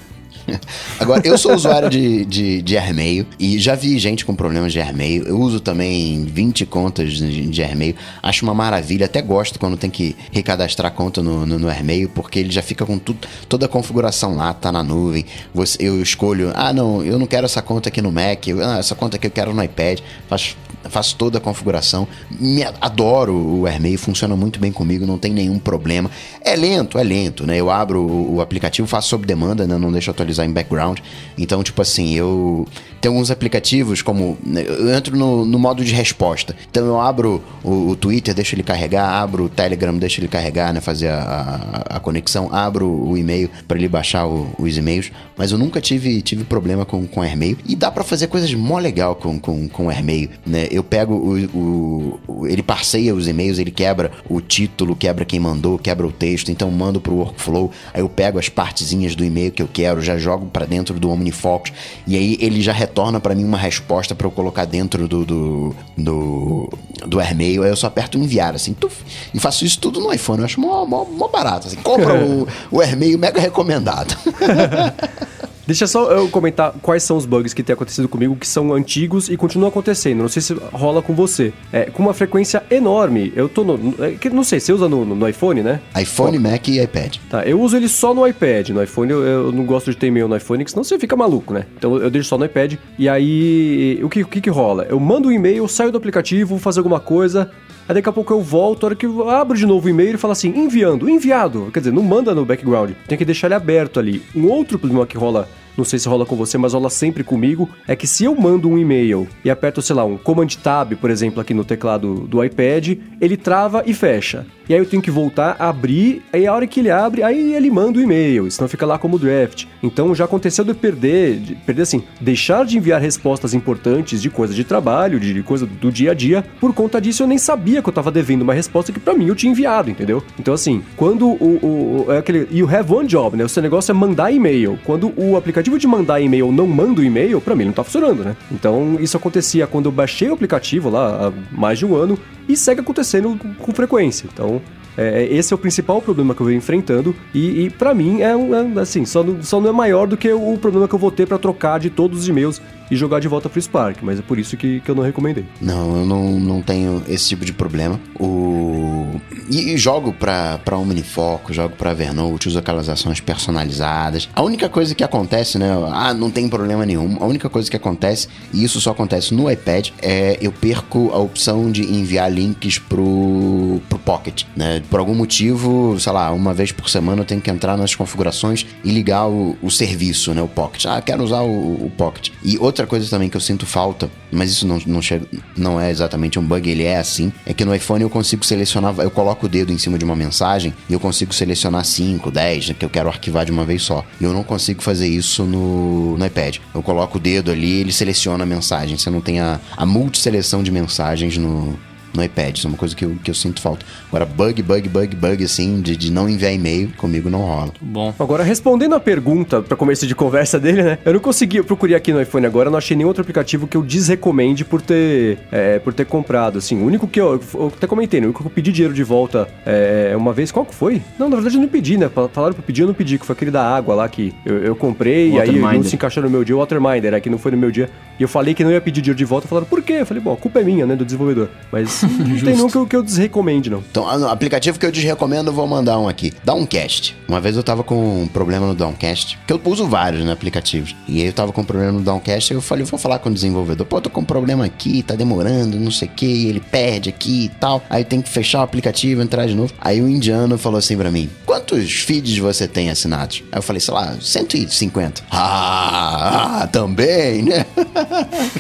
Agora, eu sou usuário de, de, de Airmail e já vi gente com problemas de Airmail. Eu uso também 20 contas de, Airmail. Acho uma maravilha. Até gosto quando tem que recadastrar conta no, no, no Airmail, porque ele já fica com tudo, toda a configuração lá, tá na nuvem. Você, eu escolho, ah, não, eu não quero essa conta aqui no Mac, ah, essa conta aqui eu quero no iPad. Faço, faço toda a configuração. Me, adoro o Airmail, funciona muito bem comigo, não tem nenhum problema. É lento, é lento, né? Eu abro o, aplicativo, faço sob demanda, né? não deixo atualizar em background. Então, tipo assim, eu. Tem alguns aplicativos como. Eu entro no, no modo de resposta. Então eu abro o, o, Twitter, deixo ele carregar, abro o Telegram, deixo ele carregar, né? Fazer a, a, a conexão, abro o e-mail para ele baixar o, os e-mails. Mas eu nunca tive, tive problema com, com AirMail. E dá para fazer coisas mó legal com, com, com AirMail. Né? Eu pego o, o, Ele parceia os e-mails, ele quebra o título, quebra quem mandou, quebra o texto. Então mando pro workflow. Aí eu pego as partezinhas do e-mail que eu quero, já jogo para dentro do OmniFocus e aí ele já retorna para mim uma resposta para eu colocar dentro do do, do, do AirMail. Aí eu só aperto enviar, assim, tuf, e faço isso tudo no iPhone. Eu acho mó, mó, mó barato. Assim, compra o, o AirMail mega recomendado. Deixa só eu comentar quais são os bugs que têm acontecido comigo que são antigos e continuam acontecendo. Não sei se rola com você. É, com uma frequência enorme. Eu tô no. É, não sei, você usa no, no iPhone, né? iPhone, Mac e iPad. Tá, eu uso ele só no iPad. No iPhone eu, eu não gosto de ter e-mail no iPhone, senão você fica maluco, né? Então eu deixo só no iPad. E aí, o que, o que, que rola? Eu mando um e-mail, saio do aplicativo, vou fazer alguma coisa. Aí daqui a pouco eu volto, a hora que eu abro de novo o e-mail e fala assim, enviando, enviado. Quer dizer, não manda no background, tem que deixar ele aberto ali. Um outro problema que rola não sei se rola com você, mas rola sempre comigo, é que se eu mando um e-mail e aperto, sei lá, um Command Tab, por exemplo, aqui no teclado do iPad, ele trava e fecha. E aí eu tenho que voltar a abrir, aí a hora que ele abre, aí ele manda o e-mail, senão fica lá como draft. Então já aconteceu de eu perder, de, perder assim, deixar de enviar respostas importantes de coisa de trabalho, de coisa do dia a dia, por conta disso eu nem sabia que eu tava devendo uma resposta que para mim eu tinha enviado, entendeu? Então assim, quando o, o, é aquele, you have one job, né? O seu negócio é mandar e-mail. Quando o aplicativo de mandar e-mail não manda o e-mail, para mim não tá funcionando, né? Então isso acontecia quando eu baixei o aplicativo lá há mais de um ano e segue acontecendo com frequência. Então, é, é, esse é o principal problema que eu venho enfrentando e, e para mim é, é, assim, só não, só não é maior do que o problema que eu vou ter para trocar de todos os e-mails e jogar de volta pro Spark, mas é por isso que, que eu não recomendei. Não, eu não, não tenho esse tipo de problema. O... E, e jogo pra, pra Omnifoco, jogo pra Evernote, uso aquelas ações personalizadas. A única coisa que acontece, né? Ah, não tem problema nenhum. A única coisa que acontece, e isso só acontece no iPad, é eu perco a opção de enviar links pro, pro Pocket, né? Por algum motivo, sei lá, uma vez por semana eu tenho que entrar nas configurações e ligar o, o serviço, né? O Pocket. Ah, quero usar o, o, Pocket. E outra coisa também que eu sinto falta, mas isso não, não, chega, não é exatamente um bug, ele é assim, é que no iPhone eu consigo selecionar, eu coloco o dedo em cima de uma mensagem e eu consigo selecionar 5, 10, né, que eu quero arquivar de uma vez só. E eu não consigo fazer isso no, no iPad. Eu coloco o dedo ali, ele seleciona a mensagem. Você não tem a, a multiseleção de mensagens no, no iPad. Isso é uma coisa que eu, que eu sinto falta. Agora, bug, bug, bug, bug, assim, de, de não enviar e-mail, comigo não rola. Bom. Agora, respondendo a pergunta para começo de conversa dele, né? Eu não consegui, eu procurei aqui no iPhone agora, não achei nenhum outro aplicativo que eu desrecomende por ter, é, por ter comprado. Assim, o único que eu, eu até comentei, né? o único que eu pedi dinheiro de volta é, uma vez, qual que foi? Não, na verdade eu não pedi, né? Falaram pra pedir, eu não pedi, que foi aquele da água lá que eu, eu comprei e aí não se encaixou no meu dia, o Waterminder, é que não foi no meu dia. E eu falei que não ia pedir dinheiro de volta, falaram, por quê? Eu falei, bom, a culpa é minha, né, do desenvolvedor. Mas não tem nunca que eu desrecomende, não. Então, o aplicativo que eu desrecomendo, eu vou mandar um aqui. Downcast. Uma vez eu tava com um problema no Downcast, que eu uso vários né, aplicativos. E aí eu tava com um problema no Downcast, e eu falei, vou falar com o desenvolvedor. Pô, tô com um problema aqui, tá demorando, não sei o que, ele perde aqui e tal. Aí tem que fechar o aplicativo, entrar de novo. Aí o indiano falou assim pra mim: quantos feeds você tem assinados? Aí eu falei, sei lá, 150. Ah, ah também, né?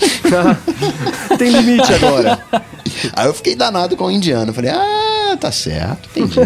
tem limite agora. Aí eu fiquei danado com o indiano. Falei, ah, tá certo, entendi.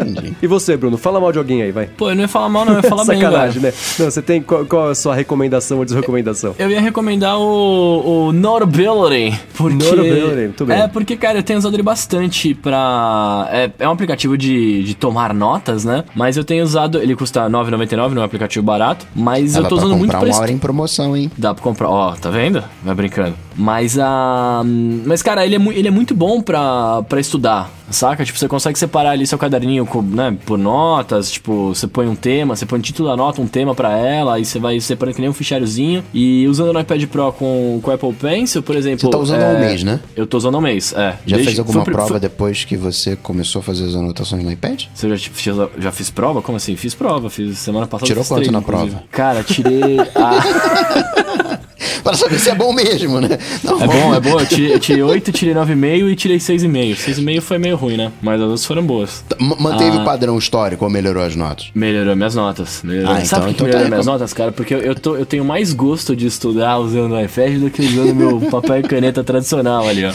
entendi. E você, Bruno? Fala mal de alguém aí, vai. Pô, eu não ia falar mal, não, eu ia falar bem, Sacanagem, né? Não, você tem. Qual, qual, a sua recomendação ou desrecomendação? Eu ia recomendar o, o Notability. Porque, Notability, muito bem. É, porque, cara, eu tenho usado ele bastante pra. É, é um aplicativo de, de tomar notas, né? Mas eu tenho usado. Ele custa R$ 9,99, não é um aplicativo barato. Mas Dá eu tô usando muito pra. uma hora em promoção, hein? Dá pra comprar. Ó, tá vendo? Vai brincando. Mas a. Uh, mas, cara, ele é, ele é muito bom pra, pra estudar, saca? Tipo, você consegue separar ali seu caderninho com, né, por notas, tipo, você põe um tema, você põe o título da nota, um tema pra ela, aí você vai separando que nem um ficháriozino. E usando o iPad Pro com, com o Apple Pencil, por exemplo. Você tá usando é, um mês, né? Eu tô usando um mês, é. Já Desde, fez alguma foi, prova foi... depois que você começou a fazer as anotações no iPad? Você já, já fiz prova? Como assim? Fiz prova, fiz semana passada. Tirou quanto três, na inclusive. prova? Cara, tirei. a... para saber se é bom mesmo, né? Não, é bom, é bom. Eu tirei, eu tirei 8, tirei 9,5 e tirei 6,5. 6,5 foi meio ruim, né? Mas as outras foram boas. Manteve ah, o padrão histórico ou melhorou as notas? Melhorou minhas notas. Melhorou. Ah, Sabe então, que então melhorou tá minhas notas, cara? Porque eu, eu, tô, eu tenho mais gosto de estudar usando o iPad do que usando meu papel e caneta tradicional ali, ó.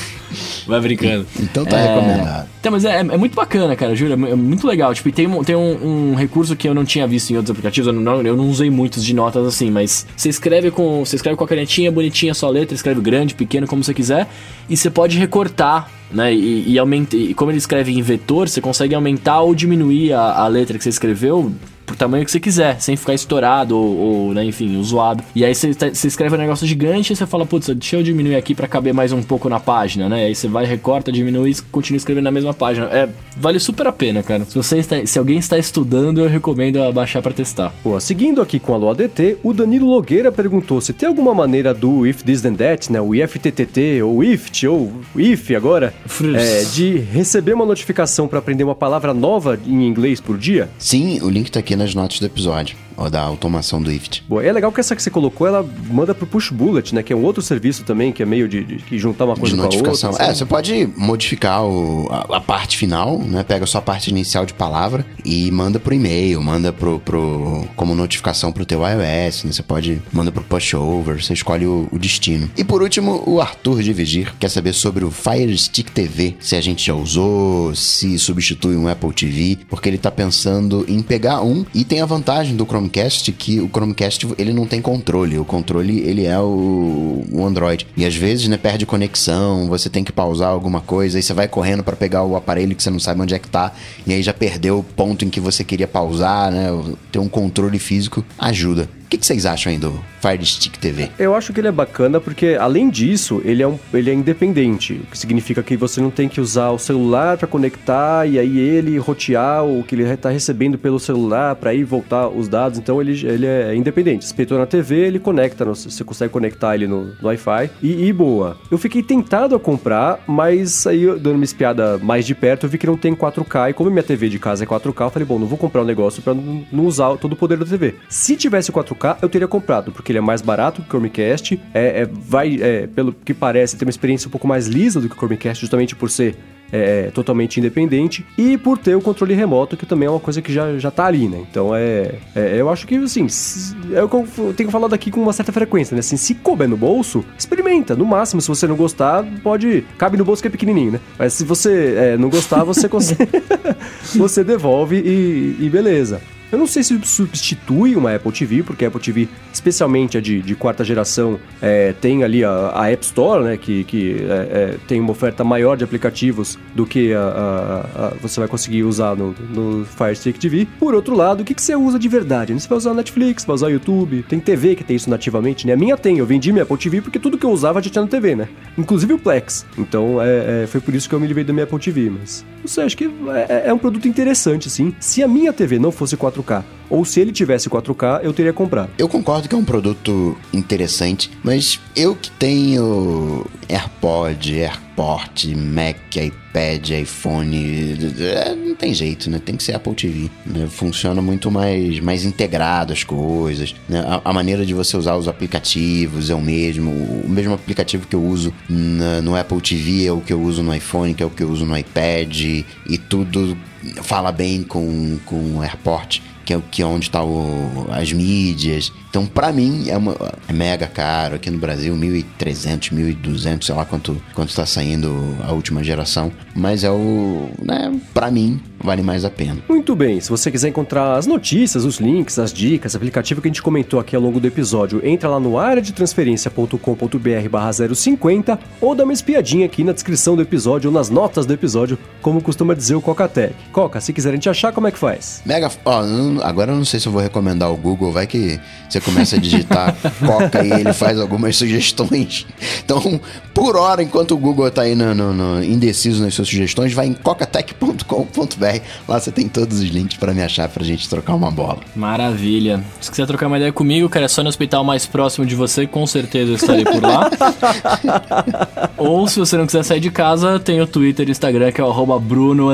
Vai brincando. Então tá é... recomendado. Então, mas é, é, muito bacana, cara, juro. É muito legal. Tipo, tem, um, tem um, um, recurso que eu não tinha visto em outros aplicativos. Eu não, eu não usei muitos de notas assim, mas você escreve com. Você escreve com a canetinha bonitinha a sua letra, escreve grande, pequeno, como você quiser, e você pode recortar né? E, e, aumenta, e como ele escreve em vetor, você consegue aumentar ou diminuir a, a letra que você escreveu pro tamanho que você quiser, sem ficar estourado ou, ou né, enfim, zoado. E aí você, tá, você escreve um negócio gigante e você fala, putz, deixa eu diminuir aqui para caber mais um pouco na página, né? Aí você vai, recorta, diminui e continua escrevendo na mesma página. É, vale super a pena, cara. Se, você está, se alguém está estudando, eu recomendo baixar para testar. Boa, seguindo aqui com a Lua ADT, o Danilo Logueira perguntou se tem alguma maneira do If This Then That, né? O IFTTT, ou IFT, ou IF agora, é, de receber uma notificação para aprender uma palavra nova em inglês por dia? Sim, o link tá aqui nas notas do episódio ó, da automação do IFT. Boa, é legal que essa que você colocou, ela manda pro Push Bullet, né? Que é um outro serviço também, que é meio de, de, de juntar uma coisa de notificação. com a outra. É, você pode modificar o, a, a, parte final, né? Pega só a parte inicial de palavra e manda pro e-mail, manda pro, pro como notificação pro teu iOS, né? Você pode, manda pro pushover, você escolhe o, o destino. E por último, o Arthur de Vigir quer saber sobre o Fire Stick TV, se a gente já usou, se substitui um Apple TV, porque ele tá pensando em pegar um e tem a vantagem do Chrome Chromecast que o Chromecast ele não tem controle. O controle ele é o, o Android. E às vezes, né, perde conexão, você tem que pausar alguma coisa, aí você vai correndo para pegar o aparelho que você não sabe onde é que tá, e aí já perdeu o ponto em que você queria pausar, né? Ter um controle físico ajuda. O que, que, vocês acham aí do Fire Stick TV? Eu acho que ele é bacana porque, além disso, ele é, um, ele é independente. O que significa que você não tem que usar o celular para conectar e aí ele rotear o que ele está recebendo pelo celular para ir voltar os dados. Então ele, ele é independente. Espetou na TV, ele conecta, no, você consegue conectar ele no, no Wi-Fi e, e, boa. Eu fiquei tentado a comprar, mas aí, dando uma espiada mais de perto, eu vi que não tem 4K. E como minha TV de casa é 4K, eu falei, bom, não vou comprar um negócio para não, usar todo o poder da TV. Se tivesse 4K, 4K, eu teria comprado, porque ele é mais barato que o Chromecast, é, é vai, é, pelo que parece, ter uma experiência um pouco mais lisa do que o Chromecast, justamente por ser é, totalmente independente e por ter o controle remoto, que também é uma coisa que já, já tá ali, né? Então é, é eu acho que assim, é o que eu tenho falado aqui com uma certa frequência, né? Assim, se couber no bolso, experimenta. No máximo, se você não gostar, pode. Cabe no bolso que é pequenininho, né? Mas se você é, não gostar, você consegue. você devolve e, e beleza. Eu não sei se substitui uma Apple TV, porque a Apple TV, especialmente a de, de quarta geração, é, tem ali a, a, App Store, né, que, que é, é, tem uma oferta maior de aplicativos do que a, a, você vai conseguir usar no, no Fire Stick TV. Por outro lado, o que, que você usa de verdade? Você vai usar Netflix, vai usar YouTube, tem TV que tem isso nativamente, né? A minha tem, eu vendi minha Apple TV porque tudo que eu usava já tinha na TV, né? Inclusive o Plex. Então, é, é, foi por isso que eu me livrei da minha Apple TV, mas... Não sei, acho que é, é um produto interessante, sim. Se a minha TV não fosse 4 4K. Ou se ele tivesse 4K, eu teria comprado. Eu concordo que é um produto interessante, mas eu que tenho AirPod, AirPort, Mac, iPad, iPhone, é, não tem jeito, né? Tem que ser Apple TV. Né? Funciona muito mais, mais integrado as coisas. Né? A, a, maneira de você usar os aplicativos é o mesmo. O mesmo aplicativo que eu uso na, no Apple TV é o que eu uso no iPhone, que é o que eu uso no iPad. E tudo fala bem com, com o AirPort que é, que é onde está as mídias. Então, para mim, é, uma, é mega caro. Aqui no Brasil, 1.300, 1.200, sei lá quanto, quanto está saindo a última geração. Mas é o. Né, para mim, vale mais a pena. Muito bem, se você quiser encontrar as notícias, os links, as dicas, aplicativo que a gente comentou aqui ao longo do episódio, entra lá no área de transferência.com.br barra 050 ou dá uma espiadinha aqui na descrição do episódio ou nas notas do episódio, como costuma dizer o Coca-Tech. Coca, se quiserem te achar, como é que faz? Mega. Ó, agora eu não sei se eu vou recomendar o Google, vai que você começa a digitar Coca e ele faz algumas sugestões. Então, por hora, enquanto o Google tá aí no, no, no indeciso nas suas sugestões, vai em cocatech.com.br Lá você tem todos os links para me achar pra gente trocar uma bola. Maravilha. Se quiser trocar uma ideia comigo, cara, é só no hospital mais próximo de você, com certeza eu estarei por lá. Ou se você não quiser sair de casa, tem o Twitter e Instagram que é o Bruno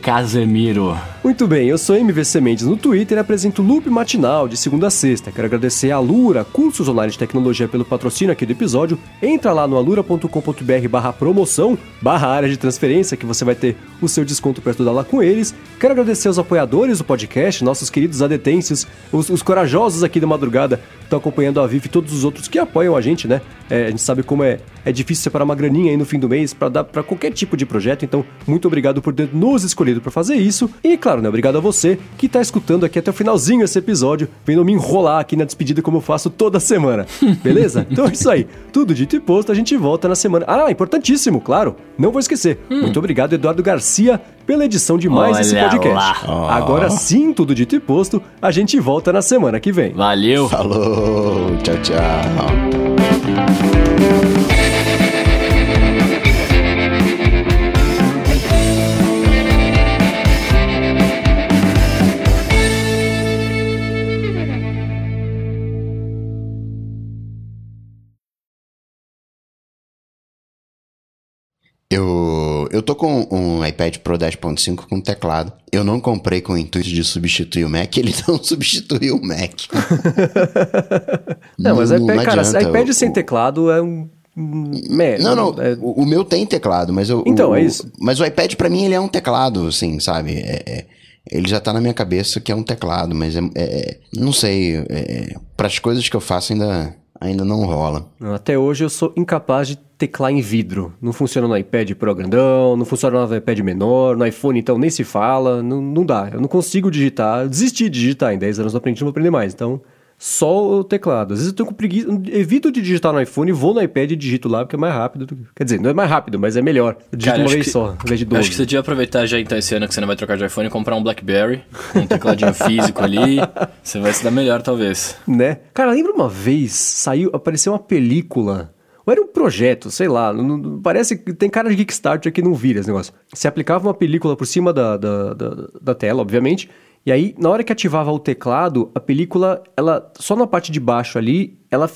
Casemiro. Muito bem, eu sou MVC Mendes no Twitter e apresento Loop Matinal de segunda a sexta. Quero agradecer a Alura, cursos online de tecnologia pelo patrocínio aqui do episódio. Entra lá no alura.com.br barra promoção, barra área de transferência, que você vai ter o seu desconto para estudar lá com eles. Quero agradecer aos apoiadores do podcast, nossos queridos adetêncios, os, os corajosos aqui da madrugada, que estão acompanhando a Viv e todos os outros que apoiam a gente, né? É, a gente sabe como é, é difícil separar uma graninha aí no fim do mês para dar para qualquer tipo de projeto, então muito obrigado por ter nos escolhido para fazer isso. E claro, né, obrigado a você que tá escutando aqui até o finalzinho esse episódio, vendo me enrolar aqui na despedida como eu faço toda semana. Beleza? então é isso aí. Tudo dito e posto, a gente volta na semana. Ah, importantíssimo, claro. Não vou esquecer. Hum. Muito obrigado Eduardo Garcia pela edição de mais Olha esse podcast. Oh. Agora sim, tudo dito e posto, a gente volta na semana que vem. Valeu. Falou. Tchau, tchau. Eu, eu tô com um iPad Pro 10.5 com teclado. Eu não comprei com o intuito de substituir o Mac, ele não substituiu o Mac. não, mas não, iPad, cara, iPad sem teclado é um. Me, não, não. É... O, o, meu tem teclado, mas eu. Então, o, é isso. Mas o iPad para mim ele é um teclado, assim, sabe? É, é, ele já tá na minha cabeça que é um teclado, mas é. é não sei. É, para as coisas que eu faço ainda ainda não rola. Até hoje eu sou incapaz de teclar em vidro. Não funciona no iPad Pro grandão, não funciona no iPad menor, no iPhone então nem se fala, não, não dá. Eu não consigo digitar, desisti de digitar, em 10 anos eu aprendi, não vou aprender mais. Então, só o teclado. Às vezes eu tenho com preguiça, evito de digitar no iPhone, vou no iPad e digito lá, porque é mais rápido. Do... Quer dizer, não é mais rápido, mas é melhor. Eu digito Cara, uma vez que, só, ao invés de 12. Acho que você devia aproveitar já então esse ano que você não vai trocar de iPhone e comprar um BlackBerry, um tecladinho físico ali, você vai se dar melhor talvez. Né? Cara, lembra uma vez, saiu, apareceu uma película... Ou era um projeto, sei lá. Não, parece que tem cara de Kickstarter que não vira esse negócio. Você aplicava uma película por cima da, da, da, da tela, obviamente, e aí, na hora que ativava o teclado, a película, ela só na parte de baixo ali, ela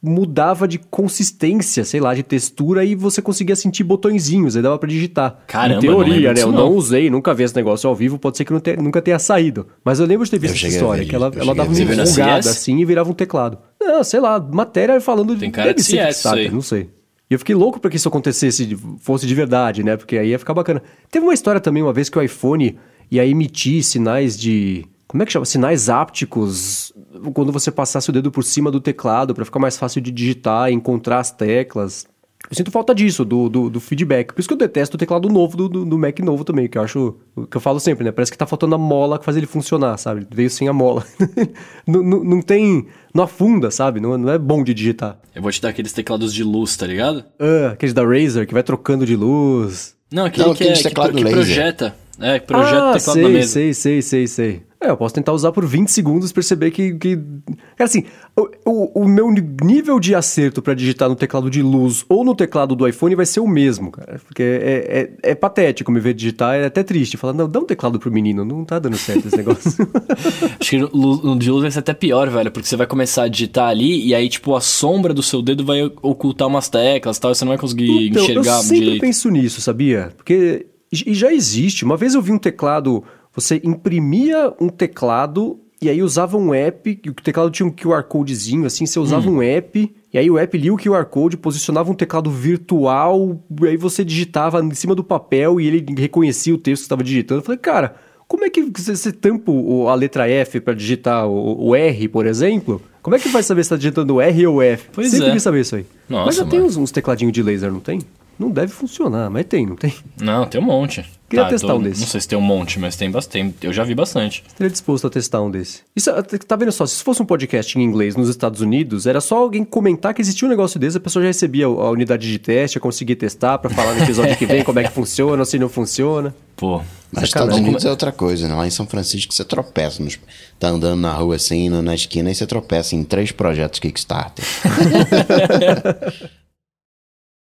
mudava de consistência, sei lá, de textura e você conseguia sentir botõezinhos, aí dava para digitar. Caramba, em teoria, né? Eu não. não usei, nunca vi esse negócio ao vivo, pode ser que ter, nunca tenha saído. Mas eu lembro de ter visto essa história, que ela, ela dava uma enrugada assim e virava um teclado. Não, sei lá, matéria falando Tem cara de CS, não sei. E eu fiquei louco para que isso acontecesse, fosse de verdade, né? Porque aí ia ficar bacana. Teve uma história também uma vez que o iPhone ia emitir sinais de. Como é que chama? Sinais ápticos quando você passasse o dedo por cima do teclado para ficar mais fácil de digitar e encontrar as teclas. Eu sinto falta disso, do, do, do, feedback. Por isso que eu detesto o teclado novo do, do, do, Mac novo também, que eu acho. que eu falo sempre, né? Parece que tá faltando a mola que faz ele funcionar, sabe? Veio sem a mola. não, não, não, tem. Não afunda, sabe? Não, não é bom de digitar. Eu vou te dar aqueles teclados de luz, tá ligado? Ah, aqueles da Razer, que vai trocando de luz. Não, aquele não, que, é, que, que projeta. É, projeta ah, teclado sei, na mesa. Sei, sei, sei, sei. É, eu posso tentar usar por 20 segundos e perceber que. que... Cara, assim, o, o, o meu nível de acerto para digitar no teclado de luz ou no teclado do iPhone vai ser o mesmo, cara. Porque é, é, é patético me ver digitar, é até triste. Falar, não, dá um teclado pro menino, não tá dando certo esse negócio. Acho que no de luz vai ser até pior, velho, porque você vai começar a digitar ali e aí, tipo, a sombra do seu dedo vai ocultar umas teclas e tal, e você não vai conseguir então, enxergar eu sempre direito. penso nisso, sabia? Porque. E já existe. Uma vez eu vi um teclado você imprimia um teclado e aí usava um app, e o teclado tinha um QR Codezinho, assim, você usava hum. um app, e aí o app lia o QR Code, posicionava um teclado virtual, e aí você digitava em cima do papel e ele reconhecia o texto que estava digitando. Eu falei, cara, como é que você, tampa a letra F para digitar o, o, R, por exemplo? Como é que vai saber se está digitando o R ou o F? Pois Sempre é. quis saber isso aí. Nossa, mas já mano. tem uns, uns tecladinhos de laser, não tem? Não deve funcionar, mas tem, não tem? Não, tem um monte. Queria tá, testar tô, um desse. Não sei se tem um monte, mas tem bastante. Eu já vi bastante. Estaria disposto a testar um desse. Isso, tá vendo só? Se fosse um podcast em inglês nos Estados Unidos, era só alguém comentar que existia um negócio desse, a pessoa já recebia a unidade de teste, ia conseguir testar pra falar no episódio que vem como é que funciona, se não funciona. Pô. Mas Estados Unidos é outra coisa, né? Lá em São Francisco você tropeça. Nos... Tá andando na rua assim, na esquina, e você tropeça em três projetos Kickstarter.